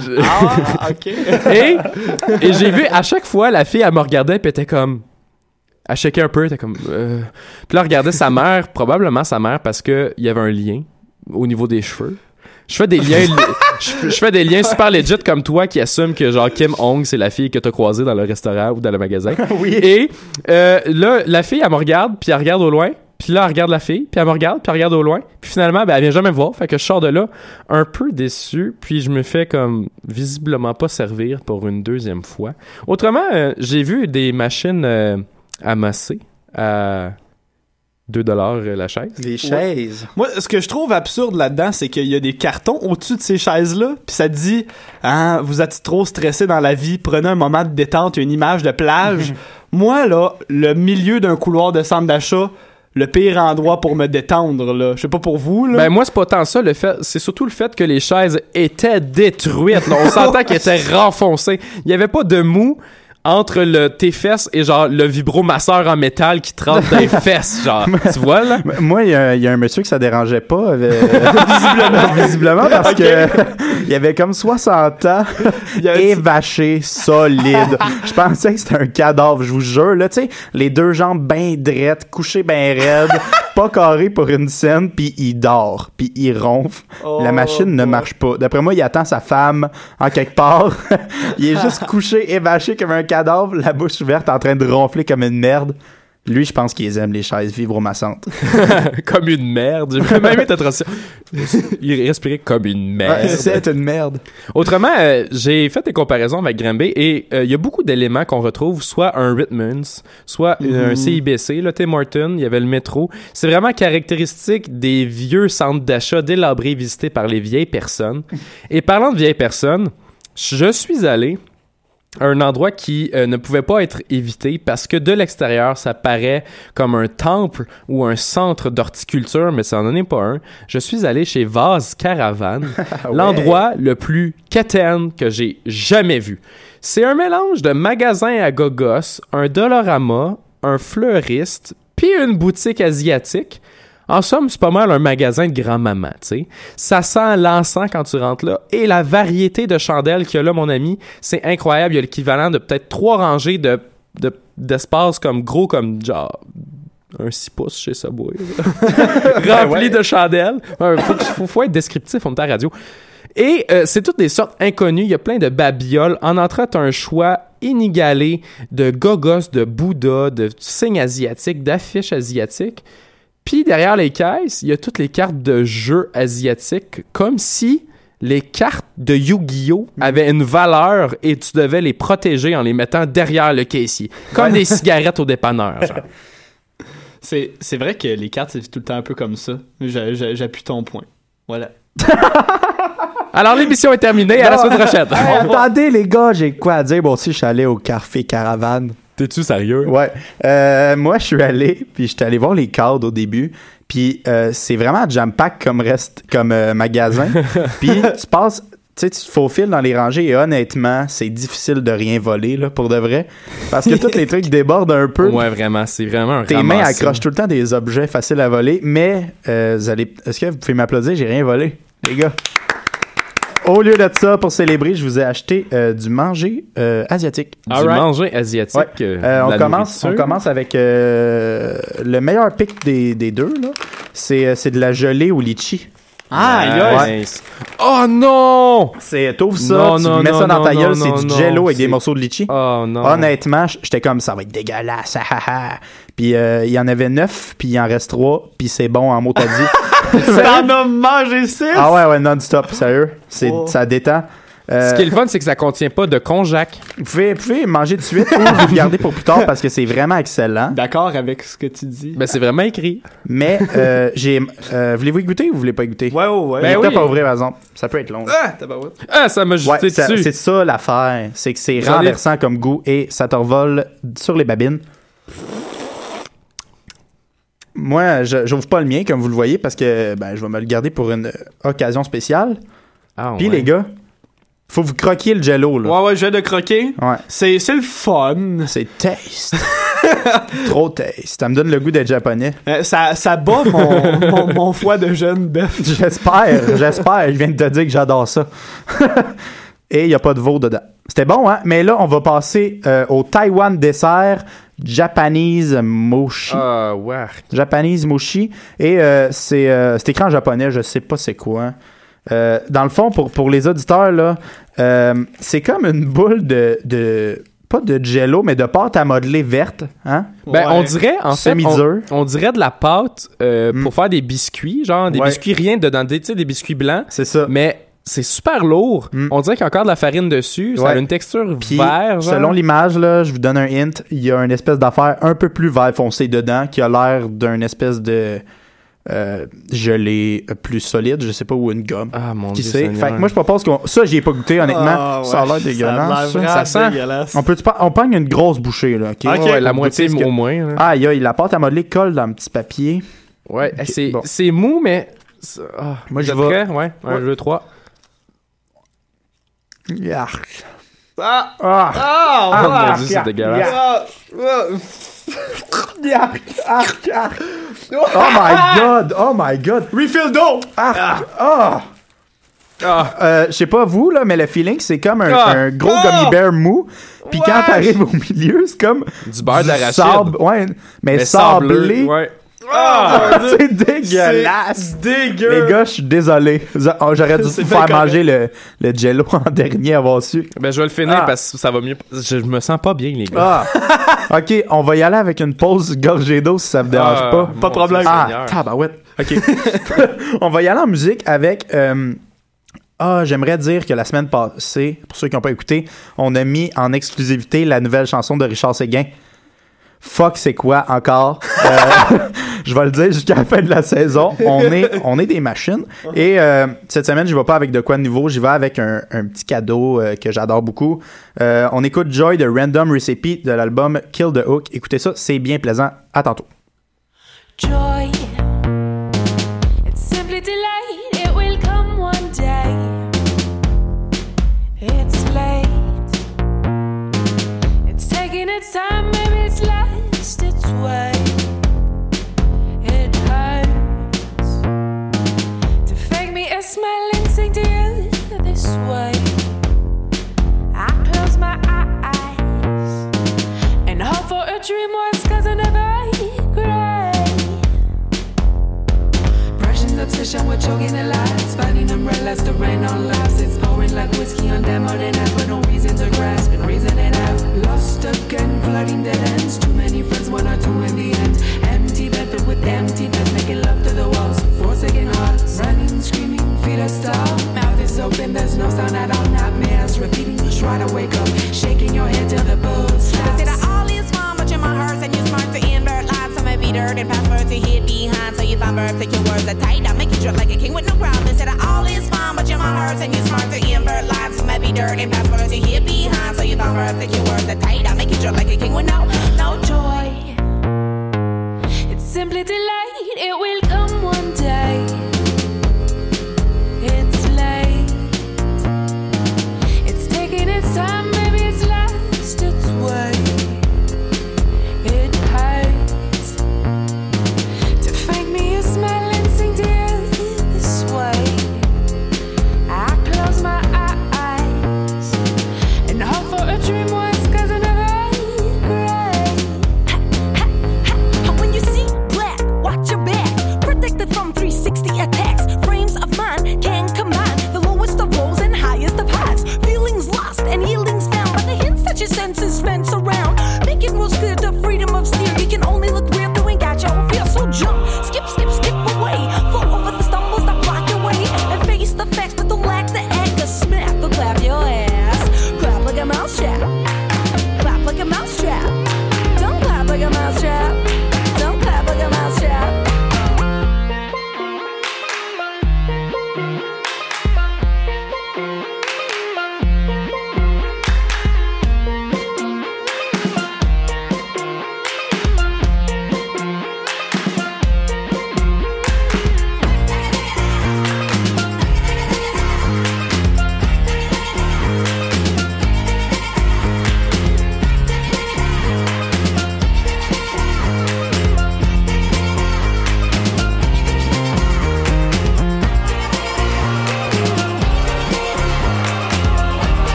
Je- Ah, ok. et, et j'ai vu à chaque fois la fille elle me regardait puis était comme elle checkait un peu était comme euh... puis là regardait sa mère probablement sa mère parce que il y avait un lien au niveau des cheveux je fais des liens je, fais des liens super legit comme toi qui assume que genre Kim Hong c'est la fille que t'as croisée dans le restaurant ou dans le magasin oui. et euh, là la fille elle me regarde puis elle regarde au loin puis Puis là, elle regarde la fille, puis elle me regarde, puis elle regarde au loin. Puis finalement, ben, elle vient jamais me voir. Fait que je sors de là un peu déçu, puis je me fais comme visiblement pas servir pour une deuxième fois. Autrement, euh, j'ai vu des machines euh, amassées à 2 dollars la chaise. Les chaises. Moi, ce que je trouve absurde là-dedans, c'est qu'il y a des cartons au-dessus de ces chaises-là, puis ça dit ah, vous êtes trop stressé dans la vie, prenez un moment de détente, il y a une image de plage. Moi, là, le milieu d'un couloir de centre d'achat, le pire endroit pour me détendre, là. Je sais pas pour vous, là. Ben moi c'est pas tant ça, le fait c'est surtout le fait que les chaises étaient détruites. là. On s'entend qu'elles étaient renfoncées. Il y avait pas de mou entre le tes fesses et genre le vibromasseur en métal qui te rentre dans les fesses, genre. tu vois là? Moi, il y, a- il y a un monsieur que ça dérangeait pas, euh, visiblement, visiblement, parce que il y avait comme 60 ans, évaché, solide. Je pensais que c'était un cadavre, je vous jure. Là, tu sais, les deux jambes bien drettes, couché bien raide, pas carré pour une scène, puis il dort, puis il ronfle. Oh, La machine ne marche pas. D'après moi, il attend sa femme en quelque part. il est juste couché, évaché comme un cadavre, la bouche ouverte, en train de ronfler comme une merde. Lui, je pense qu'ils aiment les chaises vibromassantes. comme une merde. J'ai même aimé ta transition. Il respirait comme une merde. Ouais, c'est une merde. Autrement, euh, j'ai fait des comparaisons avec Granby et euh, il y a beaucoup d'éléments qu'on retrouve, soit un Ritman's, soit euh, un CIBC, là, Tim Horton, il y avait le métro. C'est vraiment caractéristique des vieux centres d'achat délabrés visités par les vieilles personnes. Et parlant de vieilles personnes, je suis allé un endroit qui euh, ne pouvait pas être évité parce que de l'extérieur, ça paraît comme un temple ou un centre d'horticulture, mais ça n'en est pas un. Je suis allé chez Vase Caravane, l'endroit le plus quétaine que j'ai jamais vu. C'est un mélange de magasin à gogos, un Dollarama, un fleuriste, puis une boutique asiatique. En somme, c'est pas mal un magasin de grand-maman, tu sais. Ça sent l'encens quand tu rentres là. Et la variété de chandelles qu'il y a là, mon ami, c'est incroyable. Il y a l'équivalent de peut-être trois rangées de, de- d'espace comme gros comme genre un 6 pouces chez Subway. Rempli de chandelles. Il faut, faut, faut être descriptif, on est à radio. Et euh, c'est toutes des sortes inconnues. Il y a plein de babioles. En entrant, tu un choix inégalé de gogos, de Bouddha, de signes asiatiques, d'affiches asiatiques. Puis derrière les caisses, il y a toutes les cartes de jeux asiatiques, comme si les cartes de Yu-Gi-Oh avaient une valeur et tu devais les protéger en les mettant derrière le caissier. Comme des cigarettes au dépanneur. genre. C'est, c'est vrai que les cartes, c'est tout le temps un peu comme ça. J'a- j'a- J'appuie ton point. Voilà. Alors l'émission est terminée, à la semaine prochaine. Hey, attendez, les gars, j'ai quoi à dire. Bon, aussi, je suis allé au Café Caravane. T'es-tu sérieux? Ouais. Euh, moi, je suis allé, puis j'étais allé voir les cadres au début. Puis euh, c'est vraiment jam-pack comme reste, comme euh, magasin. puis tu passes, tu sais, tu te faufiles dans les rangées et honnêtement, c'est difficile de rien voler, là, pour de vrai. Parce que tous les trucs débordent un peu. Ouais, vraiment, c'est vraiment un Tes mains accrochent tout le temps des objets faciles à voler, mais euh, vous allez. Est-ce que vous pouvez m'applaudir? J'ai rien volé, les gars. Au lieu de ça, pour célébrer, je vous ai acheté euh, du manger euh, asiatique. Du Alright. manger asiatique. Ouais. euh, Euh, on, commence, on nourriture. commence avec euh, le meilleur pic des, des deux. là. C'est euh, c'est de la gelée au litchi. Ah, Nice. Oh non! C'est T'ouvres ça, Non, tu non, mets non, ça dans ta non, gueule, non, c'est du non, jello avec c'est- des morceaux de litchi. Oh non. Honnêtement, j- j'étais comme ça va être dégueulasse. ah, ah, ah. puis euh, il y en avait neuf, puis il en reste trois, puis c'est bon en mot t'as dit. T'en as mangé six? ah ouais, ouais, non-stop, sérieux. C'est, Oh. Ça détend. Euh, Ce qui est le fun, c'est que ça contient pas de konjac. vous, pouvez, vous pouvez manger de suite ou vous le garder pour plus tard parce que c'est vraiment excellent. D'accord avec ce que tu dis. Ben, c'est vraiment écrit. Mais euh, j'ai. euh, voulez-vous y goûter ou vous voulez pas y goûter? Ouais, ouais, ouais. Ben, oui. pas ouvrir, par exemple. Ça peut être long. Ah, tabarouette. Ah, ça m'a Ouais, jeté ça- dessus. c'est ça l'affaire. C'est que c'est J'en ai- renversant comme goût et ça te revole sur les babines. Moi, je j'ouvre pas le mien, comme vous le voyez, parce que ben, je vais me le garder pour une occasion spéciale. Ah, Puis ouais. les gars, faut vous croquer le jello, là. Ouais, ouais, je viens de croquer. Ouais. C'est, c'est le fun. C'est taste. Trop taste. Ça me donne le goût d'être japonais. Euh, ça, ça bat mon, mon, mon foie de jeune bœuf. J'espère, j'espère. Je viens de te dire que j'adore ça. Et il n'y a pas de veau dedans. C'était bon, hein? Mais là, on va passer euh, au Taiwan dessert Japanese Mochi. Ah, ouais. Japanese Mochi. Et euh, c'est euh, c'est écrit en japonais, je sais pas c'est quoi. Euh, dans le fond, pour, pour les auditeurs, là, euh, c'est comme une boule de, de. pas de jello, mais de pâte à modeler verte. Hein? Ben, on dirait, en fait, on, on dirait de la pâte euh, Mm. pour faire des biscuits, genre des Ouais. biscuits rien dedans, des, tu sais, des biscuits blancs. C'est ça. Mais c'est super lourd. Mm. On dirait qu'il y a encore de la farine dessus. Ça Ouais. a une texture Puis, vert, genre. selon l'image, là, je vous donne un hint, il y a une espèce d'affaire un peu plus vert foncé dedans qui a l'air d'une espèce de euh, gelée plus solide, je sais pas, ou une gomme. Ah, mon Qui Dieu sait? Fait que moi, je propose qu'on. Ça, j'y ai pas goûté, honnêtement. Ah, ouais. Ça a l'air dégueulasse. ça. sent? dégueulasse. On peut on pogne une grosse bouchée, là, ok? Ok. Ouais, la moitié que- au moins. là. Aïe, aïe, la pâte à modeler colle dans un petit papier. Ouais, c'est bon. mou, mais. ah, Moi, je vais-? Ouais, un, Ouais. deux, trois. Yark. Ah! Ah! Ah! Oh ouais. mon dieu, c'est dégueulasse. Ah! Ah! Yark! Ark! Ark! Oh my god! Oh my god! Refill d'eau! Ark! Ah! Ah, Euh, je sais pas vous, là, mais le feeling, c'est comme un, Ah. un gros Ah. gummy bear mou. Puis quand t'arrives au milieu, c'est comme du beurre d'arachide. sable. Ouais, mais, Mais sablé. Ouais. Ah! c'est dégueulasse! Dégueu! Les gars, je suis désolé. Oh, J'aurais dû vous faire manger le, le jello en dernier avoir su. Ben, je vais le finir Ah. parce que ça va mieux. Je, je me sens pas bien, les gars. Ah! ok, on va y aller avec une pause gorgée d'eau si ça vous dérange Ah, pas. Pas de problème. Dieu Ah, tabarouette. OK. on va y aller en musique avec... euh, ah, j'aimerais dire que la semaine passée, pour ceux qui n'ont pas écouté, on a mis en exclusivité la nouvelle chanson de Richard Séguin. Fuck, c'est quoi encore? Euh, je vais le dire jusqu'à la fin de la saison. On est, on est des machines. Et euh, cette semaine, je vais pas avec de quoi de nouveau. J'y vais avec un, petit cadeau euh, que j'adore beaucoup. On écoute Joy de Random Recipe de l'album Kill the Hook. Écoutez ça, c'est bien plaisant. À tantôt. joy. It's simply delight, it will come one day. It's late, it's taking its time, dream once, cause I close my eyes and hope for a dream, my cousin never obsession with choking the lights. Finding umbrellas to rain on lives. It's pouring like whiskey on them or than but no reason to grasp and reason it out. Lost again, flooding dead ends. Too many friends, one or two in the end. Empty bed filled with emptiness, making love to the walls. Forsaken hearts, running, screaming, feet are starved. Mouth is open, there's no sound at all. Nightmares repeating. Try to wake up, shaking your head till the buzz. They say that all is fine, but you're my hearse and you're smart to invert dirt and passwords to hid behind. So you find birds, take your words are tight. I make you drip like a king with no. They say that all is fine, but you're my hearse and you're smart to invert lines. May be dirt and passwords to hid behind. So you find birds, take your words are tight. I make you drip like a king with no, no joy. It's simply delight, it will come one day.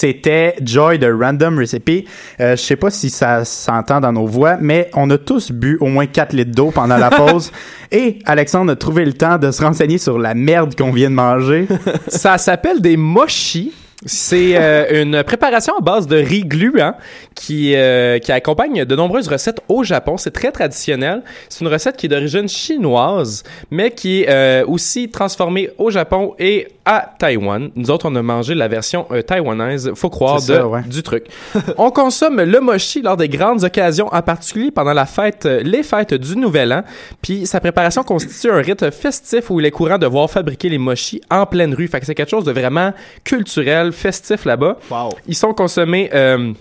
C'était Joy de Random Recipe. Euh, je sais pas si ça s'entend dans nos voix, mais on a tous bu au moins 4 litres d'eau pendant la pause. Et Alexandre a trouvé le temps de se renseigner sur la merde qu'on vient de manger. Ça s'appelle des mochi. C'est euh, une préparation à base de riz gluant qui, euh, qui accompagne de nombreuses recettes au Japon. C'est très traditionnel. C'est une recette qui est d'origine chinoise, mais qui est euh, aussi transformée au Japon et à Taïwan. Nous autres, on a mangé la version euh, taïwanaise, faut croire, de, ouais. du truc. on consomme le mochi lors des grandes occasions, en particulier pendant la fête, euh, les fêtes du Nouvel An. Puis sa préparation constitue un rite festif où il est courant de voir fabriquer les mochis en pleine rue. Fait que c'est quelque chose de vraiment culturel, festif là-bas. Ils sont consommés euh,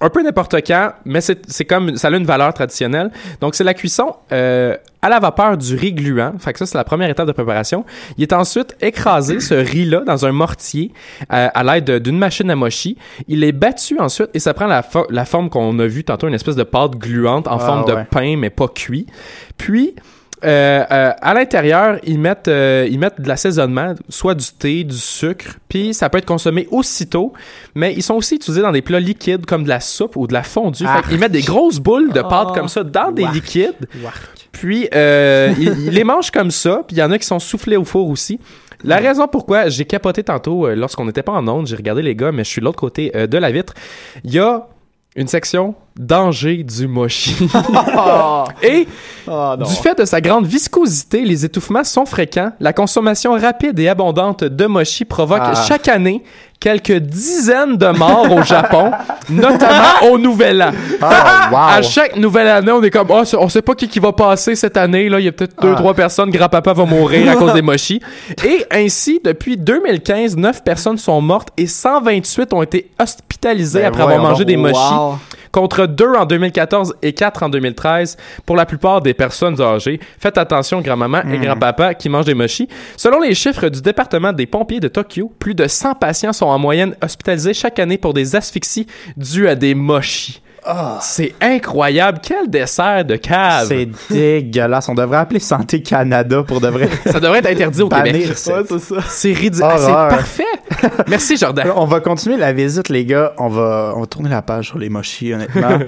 un peu n'importe quand, mais c'est c'est comme ça a une valeur traditionnelle. Donc c'est la cuisson euh, à la vapeur du riz gluant. Fait que ça c'est la première étape de préparation. Il est ensuite écrasé ce riz là dans un mortier euh, à l'aide d'une machine à mochi. Il est battu ensuite et ça prend la, fo- la forme qu'on a vu tantôt une espèce de pâte gluante en Ah, forme de pain mais pas cuit. Puis euh, euh, à l'intérieur, ils mettent, euh, ils mettent de l'assaisonnement, soit du thé, du sucre, puis ça peut être consommé aussitôt, mais ils sont aussi utilisés dans des plats liquides comme de la soupe ou de la fondue. Ah. Fait qu'ils mettent des grosses boules de pâte comme ça dans des liquides, puis euh, ils, ils les mangent comme ça, puis il y en a qui sont soufflés au four aussi. La raison pourquoi j'ai capoté tantôt lorsqu'on n'était pas en onde, j'ai regardé les gars, mais je suis de l'autre côté de la vitre. Il y a une section danger du mochi. Et Ah, du fait de sa grande viscosité, les étouffements sont fréquents. La consommation rapide et abondante de mochi provoque Ah. chaque année quelques dizaines de morts au Japon, notamment au Nouvel An. Ah, wow. À chaque nouvelle année, on est comme, oh, on sait pas qui, qui va passer cette année. Là, il y a peut-être deux, Ah. trois personnes. Grand-papa va mourir à cause des mochis. Et ainsi, depuis 2015, 9 personnes sont mortes et 128 ont été hospitalisées Ben après avoir mangé des mochis Wow. Contre 2 en 2014 et 4 en 2013 pour la plupart des personnes âgées. Faites attention, grand-maman et grand-papa qui mangent des mochis. Selon les chiffres du département des pompiers de Tokyo, plus de 100 patients sont en moyenne hospitalisés chaque année pour des asphyxies dues à des mochis. C'est incroyable. Quel dessert de cave. C'est dégueulasse. On devrait appeler Santé Canada pour de vrai. Ça devrait être interdit au Québec. Ouais, c'est ça. C'est ridicule. Ah, c'est parfait. Merci, Jordan. On va continuer la visite, les gars. On va, on va tourner la page sur les mochis, honnêtement.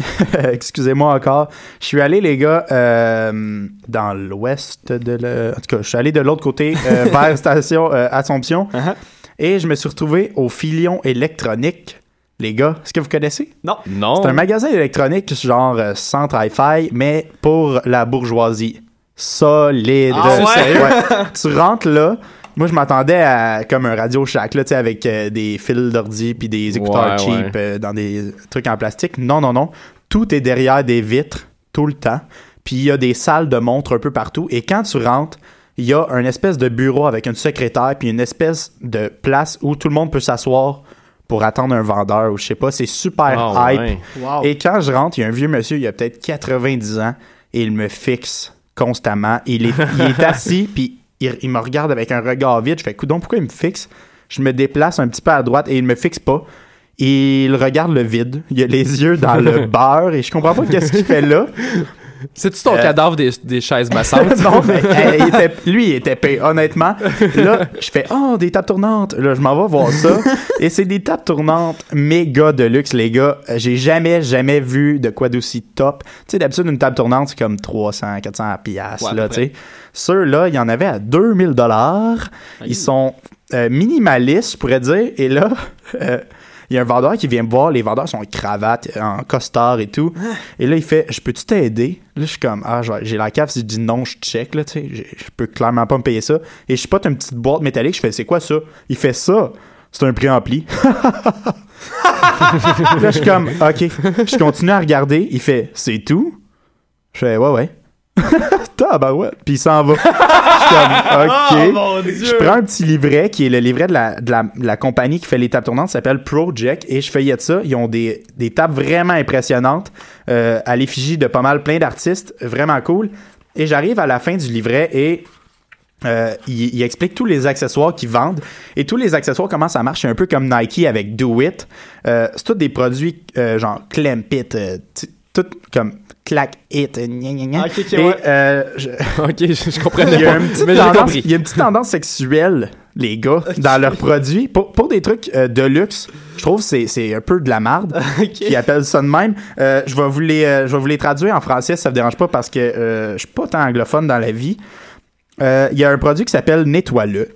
Excusez-moi encore. Je suis allé, les gars, euh, dans l'ouest de le... En tout cas, je suis allé de l'autre côté, euh, vers station euh, Assomption. Uh-huh. Et je me suis retrouvé au Filion électronique. Les gars, est-ce que vous connaissez? Non. Non. C'est un magasin électronique genre euh, centre hi-fi, mais pour la bourgeoisie. Solide. Ah ouais? Tu rentres là. Moi, je m'attendais à comme un Radio Shack, là, tu sais, avec euh, des fils d'ordi puis des écouteurs Ouais, cheap ouais. euh, dans des trucs en plastique. Non, non, non. Tout est derrière des vitres, tout le temps. Puis il y a des salles de montres un peu partout. Et quand tu rentres, il y a un espèce de bureau avec une secrétaire puis une espèce de place où tout le monde peut s'asseoir pour attendre un vendeur ou je sais pas. C'est super Ah, hype. ouais. Wow. Et quand je rentre, il y a un vieux monsieur, il a peut-être 90 ans, et il me fixe constamment. Il est, il est assis, puis il, il me regarde avec un regard vide. Je fais, coudon, pourquoi il me fixe? Je me déplace un petit peu à droite et il me fixe pas. Il regarde le vide. Il a les yeux dans le beurre et je comprends pas qu'est-ce qu'il fait là. C'est-tu ton Euh, cadavre des, des chaises massantes? non, mais hey, il était- lui, il était payé, honnêtement. Là, je fais, oh, des tables tournantes. Là, je m'en vais voir ça. Et c'est des tables tournantes méga de luxe, les gars. J'ai jamais, jamais vu de quoi d'aussi top. Tu sais, d'habitude, une table tournante, c'est comme 300, 400 piastres, Ouais, là, tu sais. Ceux-là, il y en avait à 2000 dollars. Ils sont euh, minimalistes, je pourrais dire. Et là, euh, il y a un vendeur qui vient me voir. Les vendeurs sont en cravate, en costard et tout. Et là, il fait Je peux-tu t'aider? Là, je suis comme Ah, j'ai la cave. Si je dis non, je check, là, tu sais. Je je peux clairement pas me payer ça. Et je pote une petite boîte métallique. Je fais C'est quoi ça? Il fait ça. C'est un préampli. là, je suis comme Ok. Je continue à regarder. Il fait C'est tout? Je fais Ouais, ouais. Tabarouette. Puis il s'en va. Je suis comme Ok. Oh. Je prends un petit livret qui est le livret de la, de la, de la compagnie qui fait les tables tournantes, ça s'appelle Project, et je feuillette ça. Ils ont des, des tables vraiment impressionnantes euh, à l'effigie de pas mal plein d'artistes, vraiment cool. Et j'arrive à la fin du livret et euh, il, il explique tous les accessoires qu'ils vendent. Et tous les accessoires, comment ça marche, c'est un peu comme Nike avec Do It. Euh, c'est tous des produits euh, genre Clem Pit, tout comme Clack It, euh, gna, gna, gna. Et, ouais. euh, je- ok, je, je comprends il y, a pas. une petite Mais j'ai tendance, compris. il y a une petite tendance sexuelle les gars, dans leurs produits. Pour, pour des trucs euh, de luxe, je trouve que c'est, c'est un peu de la marde qui appellent ça de même. Euh, je, vais vous les, euh, je vais vous les traduire en français si ça vous dérange pas parce que euh, je suis pas tant anglophone dans la vie. Euh, Il y a un produit qui s'appelle Nettoie-le.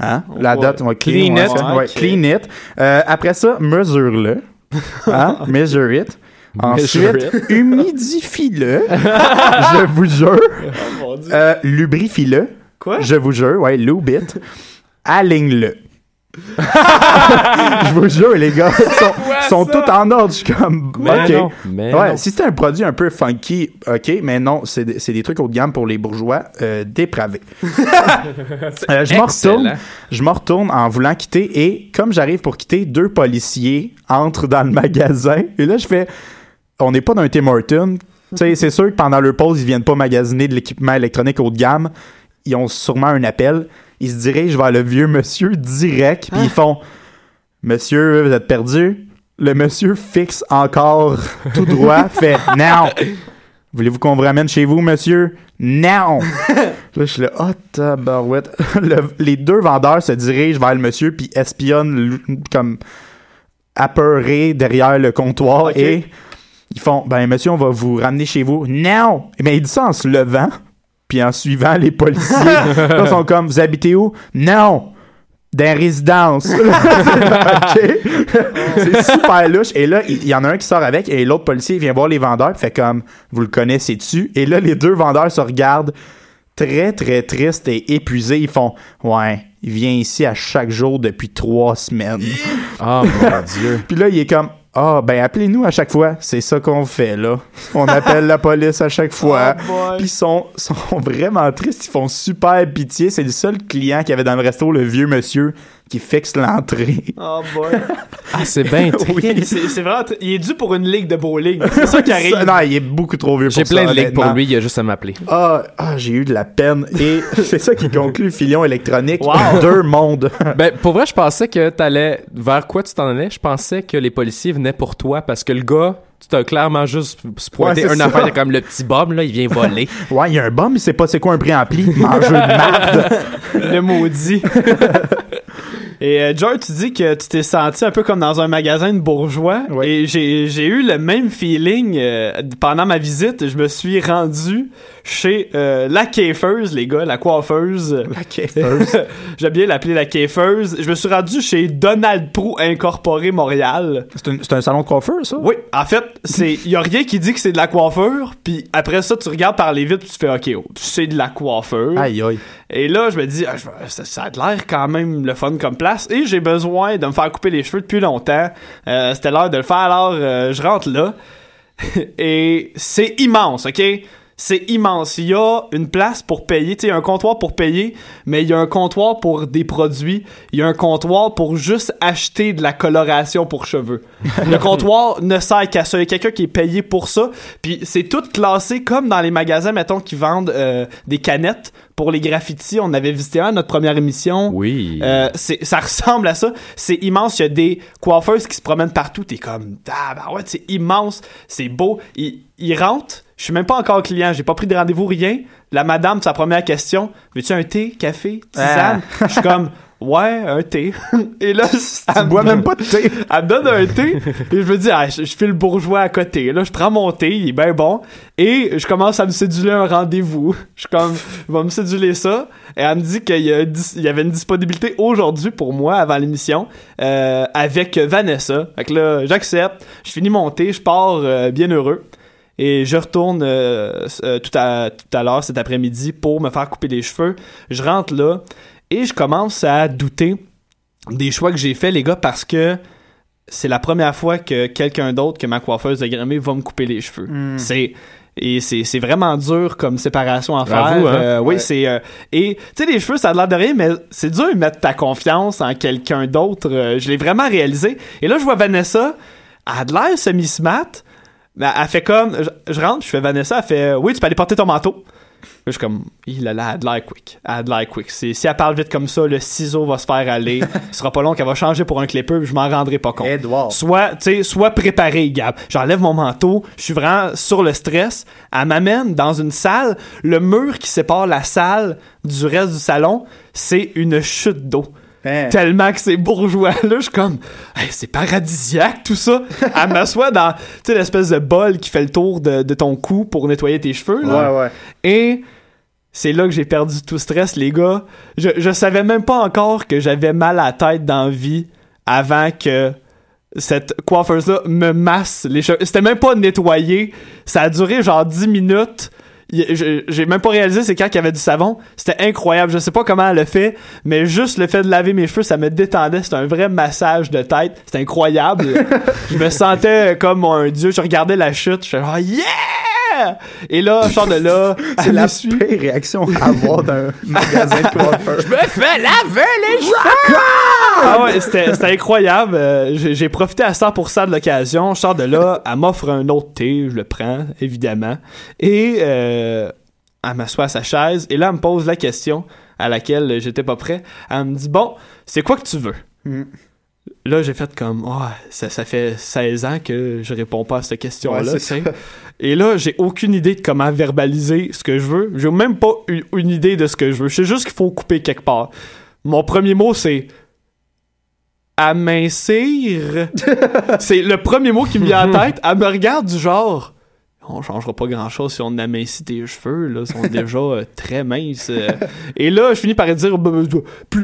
Hein? La Ouais. date, ouais, Clean ouais, it. ouais, clean it. Euh, après ça, mesure-le. Hein? Measure it. Ensuite, humidifie-le. je vous jure. Euh, lubrifie-le. Quoi? Je vous jure, ouais, lube it. Aligne-le. je vous jure, les gars, ils sont, sont tous en ordre. Je suis comme, Mais ok. non, mais ouais, non. si c'était un produit un peu funky, ok, mais non, c'est des, c'est des trucs haut de gamme pour les bourgeois euh, dépravés. Euh, je me excellent. retourne, je me retourne en voulant quitter et comme j'arrive pour quitter, deux policiers entrent dans le magasin et là je fais, on n'est pas dans un Tim sais, c'est sûr que pendant leur pause, ils viennent pas magasiner de l'équipement électronique haut de gamme. Ils ont sûrement un appel. Ils se dirigent vers le vieux monsieur direct, puis ils font Monsieur, vous êtes perdu? Le monsieur fixe encore tout droit, fait Non! Voulez-vous qu'on vous ramène chez vous, monsieur? Non! là, je suis là, oh, tabarouette. Le- les deux vendeurs se dirigent vers le monsieur, puis espionnent comme apeurés derrière le comptoir et ils font Ben, monsieur, on va vous ramener chez vous. Non! Mais il dit ça en se levant, puis en suivant les policiers. là, ils sont comme Vous habitez où? Non! Dans la résidence. OK. c'est super louche. Et là, il y en a un qui sort avec et l'autre policier vient voir les vendeurs fait comme Vous le connaissez dessus. Et là, les deux vendeurs se regardent très, très tristes et épuisés. Ils font Ouais, il vient ici à chaque jour depuis trois semaines. Oh mon Dieu. Puis là, il est comme Ah, ben appelez-nous à chaque fois. C'est ça qu'on fait, là. On appelle la police à chaque fois. Oh. Puis ils sont, sont vraiment tristes. Ils font super pitié. C'est le seul client qu'il y avait dans le resto, le vieux monsieur, qui fixe l'entrée. Oh boy. Ah, c'est bien Oui. c'est c'est vraiment. Il est dû pour une ligue de bowling. C'est ça qui arrive. Ça, non, il est beaucoup trop vieux pour J'ai ça, plein de ligues pour lui, il a juste à m'appeler. Ah, ah, j'ai eu de la peine. Et c'est ça qui conclut Filion électronique. Wow. Deux mondes. Ben, pour vrai, je pensais que t'allais vers quoi tu t'en allais? Je pensais que les policiers venaient pour toi parce que le gars, tu t'as clairement juste pointé Ouais, ça. affaire comme le petit Bob, là, il vient voler. Ouais, il y a un bum, il sait pas c'est quoi un préampli. Mangeur de marde. Le maudit. Et euh, Joy, tu dis que tu t'es senti un peu comme dans un magasin de bourgeois. Oui. Et j'ai j'ai eu le même feeling euh, pendant ma visite. Je me suis rendu chez euh, la coiffeuse, les gars, la coiffeuse. La coiffeuse. J'aime bien l'appeler la coiffeuse. Je me suis rendu chez Donald Prou Incorporé Montréal. C'est un, salon de coiffeur, ça? Oui, en fait, c'est y a rien qui dit que c'est de la coiffure, puis après ça tu regardes par les vitres, puis tu fais OK, oh, c'est de la coiffure. Aïe, aïe. Et là, je me dis, ah, ça a l'air quand même le fun comme place. Et j'ai besoin de me faire couper les cheveux depuis longtemps. Euh, C'était l'heure de le faire, alors euh, je rentre là. Et c'est immense, OK? C'est immense. Il y a une place pour payer. Tu sais, un comptoir pour payer, mais il y a un comptoir pour des produits. Il y a un comptoir pour juste acheter de la coloration pour cheveux. Le comptoir ne sert qu'à ça. Il y a quelqu'un qui est payé pour ça. Puis c'est tout classé comme dans les magasins, mettons, qui vendent euh, des canettes pour les graffitis. On avait visité un à notre première émission. Oui. Euh, c'est- ça ressemble à ça. C'est immense. Il y a des coiffeuses qui se promènent partout. T'es comme, ah, bah ouais, c'est immense. C'est beau. Ils, ils rentrent. Je suis même pas encore client. J'ai pas pris de rendez-vous, rien. La madame, sa première question, veux-tu un thé, café, tisane? Je suis comme, ouais, un thé. Et là, Tu bois même pas de thé. elle me donne un thé et je me dis ah, je, je fais le bourgeois à côté là je prends mon thé il est bien bon et je commence à me séduler un rendez-vous je suis comme je vais me séduler ça et elle me dit qu'il y, y avait une disponibilité aujourd'hui pour moi avant l'émission euh, avec Vanessa fait que là j'accepte je finis mon thé je pars euh, bien heureux et je retourne euh, euh, tout à, tout à l'heure cet après-midi pour me faire couper les cheveux. Je rentre là et je commence à douter des choix que j'ai faits, les gars, parce que c'est la première fois que quelqu'un d'autre que ma coiffeuse de grammy va me couper les cheveux. Hmm. C'est et c'est c'est vraiment dur comme séparation à faire. Bravo, hein? Euh, oui, Ouais. c'est euh, et tu sais les cheveux ça a l'air de rien mais c'est dur de mettre ta confiance en quelqu'un d'autre. Euh, je l'ai vraiment réalisé. Et là je vois Vanessa, elle a de l'air semi smart. Mais elle fait comme je, je rentre, je fais Vanessa, elle fait oui, tu peux aller porter ton manteau. je suis comme, il a l'air de l'air quick. Elle a de l'air quick. Si elle parle vite comme ça, le ciseau va se faire aller. Ce sera pas long qu'elle va changer pour un clipper, je m'en rendrai pas compte. Edouard. Soit, tu sais, soit préparé, Gab. J'enlève mon manteau, je suis vraiment sur le stress. Elle m'amène dans une salle. Le mur qui sépare la salle du reste du salon, c'est une chute d'eau. Hein? Tellement que c'est bourgeois. Là, je suis comme, Hey, c'est paradisiaque tout ça. Elle m'assoit dans, tu sais, l'espèce de bol qui fait le tour de, de ton cou pour nettoyer tes cheveux. Là. Ouais, ouais. Et c'est là que j'ai perdu tout stress, les gars. Je, je savais même pas encore que j'avais mal à la tête dans la vie avant que cette coiffeuse-là me masse les cheveux. C'était même pas nettoyé. Ça a duré genre 10 minutes. J'ai même pas réalisé c'est quand qu'il y avait du savon. C'était incroyable. Je sais pas comment elle le fait, mais juste le fait de laver mes cheveux, ça me détendait. C'était un vrai massage de tête. C'était incroyable. je me sentais comme un dieu. Je regardais la chute. Je suis genre, yeah! Et là, je sors de là. C'est la pire réaction à avoir d'un magasin de coiffeur. Je me fais laver les cheveux! Ah ouais, c'était incroyable. Euh, J'ai profité à 100% de l'occasion. Je sors de là, elle m'offre un autre thé, je le prends, évidemment. Et euh, elle m'assoit à sa chaise. Et là, elle me pose la question à laquelle j'étais pas prêt. Elle me dit, bon, c'est quoi que tu veux? Mm. Là, j'ai fait comme, oh, ça, ça fait 16 ans que je réponds pas à cette question-là. Ouais. Et là, j'ai aucune idée de comment verbaliser ce que je veux. J'ai même pas eu une idée de ce que je veux. Je sais juste qu'il faut couper quelque part. Mon premier mot, c'est amincir. c'est le premier mot qui me vient en tête. Elle me regarde du genre. On changera pas grand chose si on amincit tes cheveux, là. Ils sont déjà euh, très minces. euh. Et là, je finis par dire bah, bah,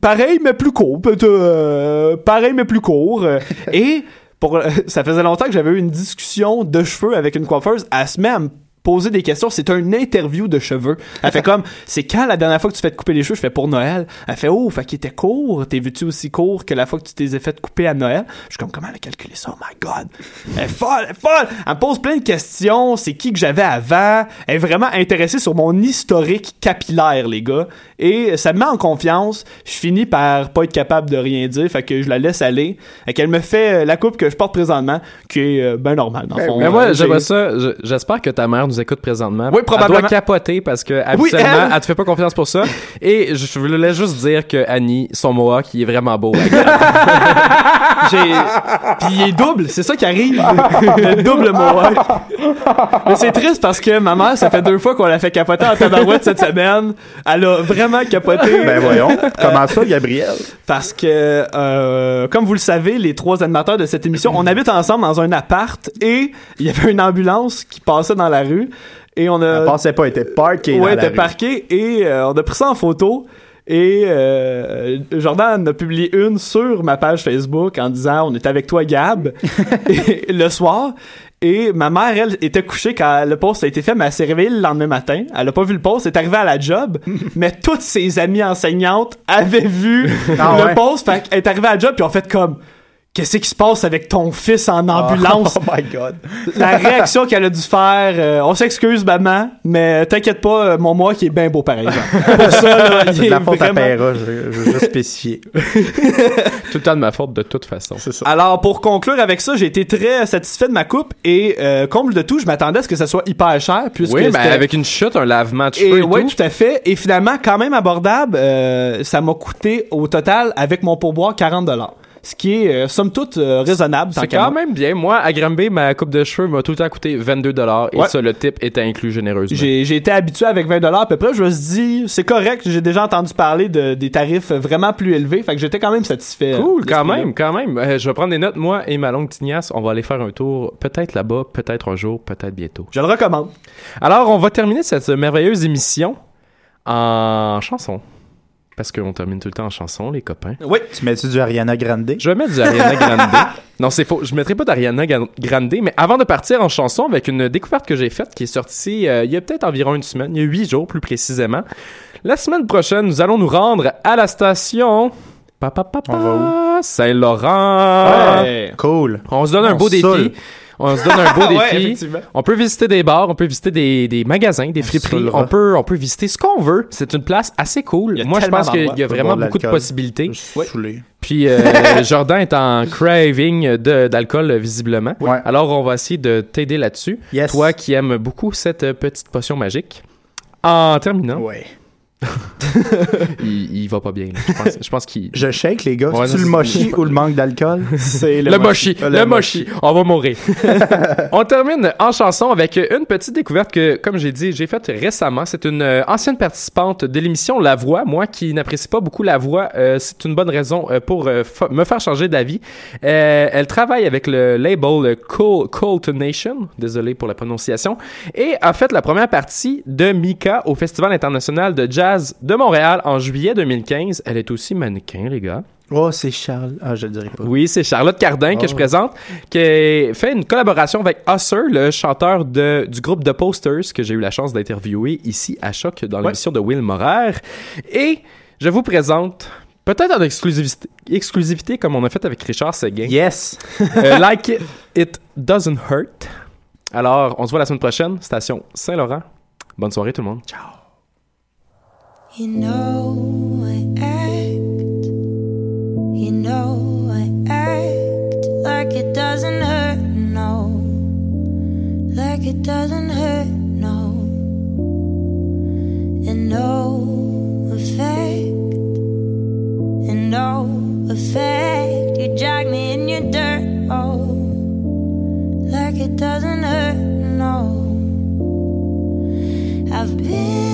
pareil, mais plus court. euh, pareil, mais plus court. Et pour, ça faisait longtemps que j'avais eu une discussion de cheveux avec une coiffeuse. Elle se met à me poser des questions. C'est une interview de cheveux. Elle fait comme, c'est quand la dernière fois que tu fais te couper les cheveux? Je fais pour Noël. Elle fait, oh, fait qu'il était court. T'es vu-tu aussi court que la fois que tu t'es fait couper à Noël? Je suis comme, comment elle a calculé ça? Oh my god. Elle est folle, elle est folle. Elle me pose plein de questions. C'est qui que j'avais avant? Elle est vraiment intéressée sur mon historique capillaire, les gars. Et ça me met en confiance. Je finis par pas être capable de rien dire. Fait que je la laisse aller. Et qu'elle me fait euh, la coupe que je porte présentement, qui est euh, ben normal, dans le fond. Mais moi, j'aimerais j'ai- ça. je- J'espère que ta mère nous écoute présentement. Oui, probablement. Elle doit capoter parce que habituellement, elle. elle... te fait pas confiance pour ça. Et je voulais juste dire que Annie, son mohawk, il est vraiment beau. Puis il est double, c'est ça qui arrive. le double mohawk. Mais c'est triste parce que ma mère, ça fait deux fois qu'on l'a fait capoter en tabarouette cette semaine. Elle a vraiment capoté. Ben voyons. Comment ça, Gabriel? Parce que, euh, comme vous le savez, les trois animateurs de cette émission, on habite ensemble dans un appart et il y avait une ambulance qui passait dans la rue et on a. Elle passait pas, elle était parkée Ouais, la était parqué et euh, on a pris ça en photo. Et euh, Jordan a publié une sur ma page Facebook en disant on est avec toi Gab et, le soir. Et ma mère, elle, était couchée quand le post a été fait, mais elle s'est réveillée le lendemain matin. Elle a pas vu le post, elle est arrivée à la job, mais toutes ses amies enseignantes avaient vu Ah le ouais? post. Fait qu'elle est arrivée à la job, puis on fait comme Qu'est-ce qui se passe avec ton fils en ambulance? Oh my god. la réaction qu'elle a dû faire, euh, on s'excuse, maman, mais t'inquiète pas, euh, mon moi qui est bien beau par exemple. Pour ça, là, il C'est de la faute à Pera, je, je veux juste spécifier. Tout le temps de ma faute, de toute façon. C'est ça. Alors, pour conclure avec ça, j'ai été très satisfait de ma coupe et, euh, comble de tout, je m'attendais à ce que ça soit hyper cher puisque Oui, mais c'était- avec une chute, un lavement de cheveux Et et, ouais, tout. tout à fait. Et finalement, quand même abordable, euh, ça m'a coûté au total, avec mon pourboire, 40 Ce qui est, euh, somme toute, euh, raisonnable. C'est quand même bien. Moi, à Granby, ma coupe de cheveux m'a tout le temps coûté 22 et Ouais. ça, le tip était inclus généreusement. J'ai été habitué avec 20 à peu près. Je me suis dit, c'est correct. J'ai déjà entendu parler de, des tarifs vraiment plus élevés. Fait que j'étais quand même satisfait. Cool, quand même, quand même. Euh, je vais prendre des notes, moi et ma longue tignasse. On va aller faire un tour, peut-être là-bas, peut-être un jour, peut-être bientôt. Je le recommande. Alors, on va terminer cette merveilleuse émission en chanson. Parce qu'on termine tout le temps en chanson, les copains. Oui. Tu mets-tu du Ariana Grande? Je vais mettre du Ariana Grande. non, c'est faux. Je mettrai pas d'Ariana Grande, mais avant de partir en chanson avec une découverte que j'ai faite qui est sortie euh, il y a peut-être environ une semaine, il y a huit jours plus précisément. La semaine prochaine, nous allons nous rendre à la station. Pa, pa, pa, pa, On Saint-Laurent. Ouais. Cool. On se donne un On beau défi. saoule. On se donne un beau Ouais, défi. effectivement. On peut visiter des bars, on peut visiter des, des magasins, des friperies. On peut, on peut visiter ce qu'on veut. C'est une place assez cool. Moi, je pense qu'il y a vraiment de beaucoup de possibilités. Puis euh, Jordan est en craving de- d'alcool visiblement. Ouais. Alors on va essayer de t'aider là-dessus. Yes. Toi qui aimes beaucoup cette petite potion magique. En terminant, Ouais. il, il va pas bien. là. Je pense, je pense qu'il. Je shake, les gars. Ouais, C'est-tu non, le c'est- mochi ou le manque d'alcool? C'est Le, mochi, Ah, le, mochi. On va mourir. On termine en chanson avec une petite découverte que, comme j'ai dit, j'ai faite récemment. C'est une euh, ancienne participante de l'émission La Voix. Moi qui n'apprécie pas beaucoup La Voix, euh, c'est une bonne raison euh, pour euh, me faire changer d'avis. Euh, elle travaille avec le label Cool, Cult Nation. Désolé pour la prononciation. Et a fait la première partie de Mika au Festival international de jazz de Montréal en juillet 2015. Elle est aussi mannequin, les gars. Oh, c'est Charles. Ah, je le dirais pas. Oui, c'est Charlotte Cardin que Oh. je présente, qui fait une collaboration avec Usher, le chanteur de, du groupe The Posters, que j'ai eu la chance d'interviewer ici à Choc dans l'émission de Will Morer. Et je vous présente, peut-être en exclusivité, exclusivité comme on a fait avec Richard Seguin, Yes. euh, Like It, It Doesn't Hurt. Alors, on se voit la semaine prochaine, station Saint-Laurent. Bonne soirée tout le monde. Ciao. You know I act, you know I act like it doesn't hurt, no, like it doesn't hurt, no, and no effect, and no effect. You drag me in your dirt, oh, like it doesn't hurt, no. I've been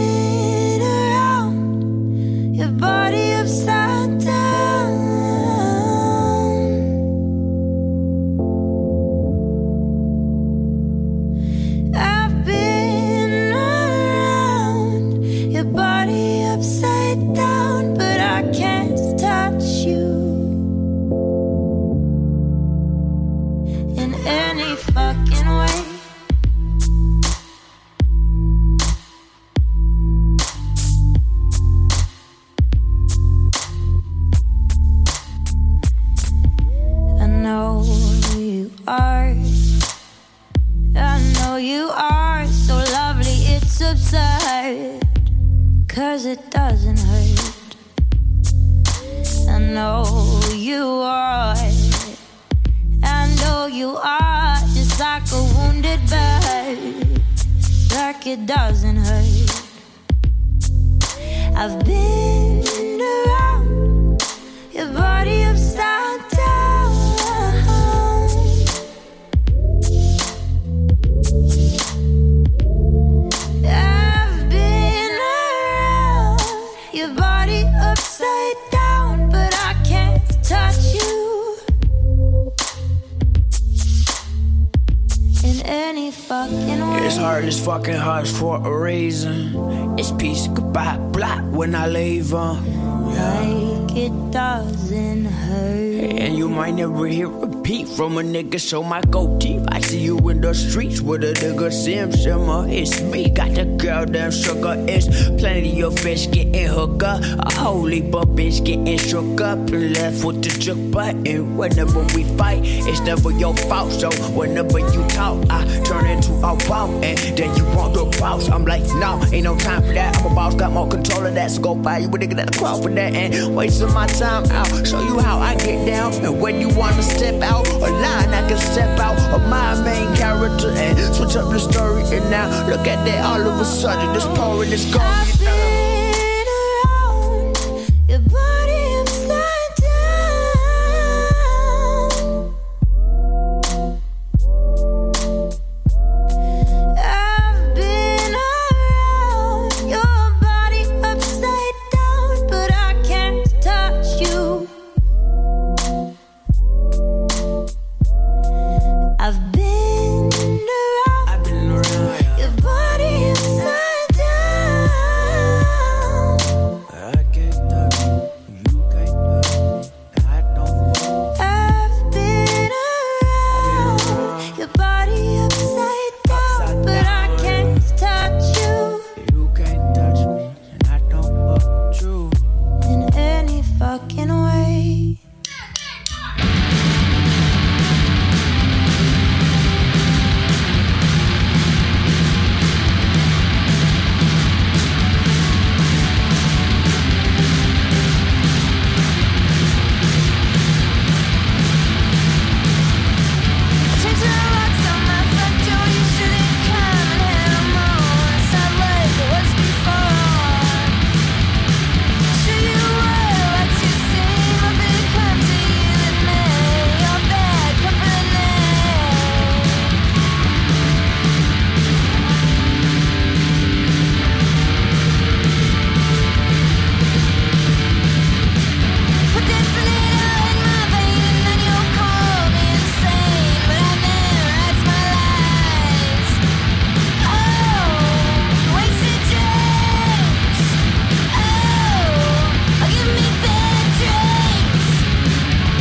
P from a nigga, so my goatee. I see you in the streets with a nigga sim simmer. It's me, got the girl damn sugar. It's plenty of fish getting hooked up. A whole heap bitch getting shook up and left with the jerk button. Whenever we fight, it's never your fault. So whenever you talk, I turn into a wall and then you want the boss. I'm like, no, ain't no time for that. I'm a boss, got more control of that. So go buy you a nigga that'll crawl for that and wasting my time out. Show you how I get down and when you wanna step out a line, I can step out of my main character and switch up the story. And now look at that, all of a sudden this pouring is going.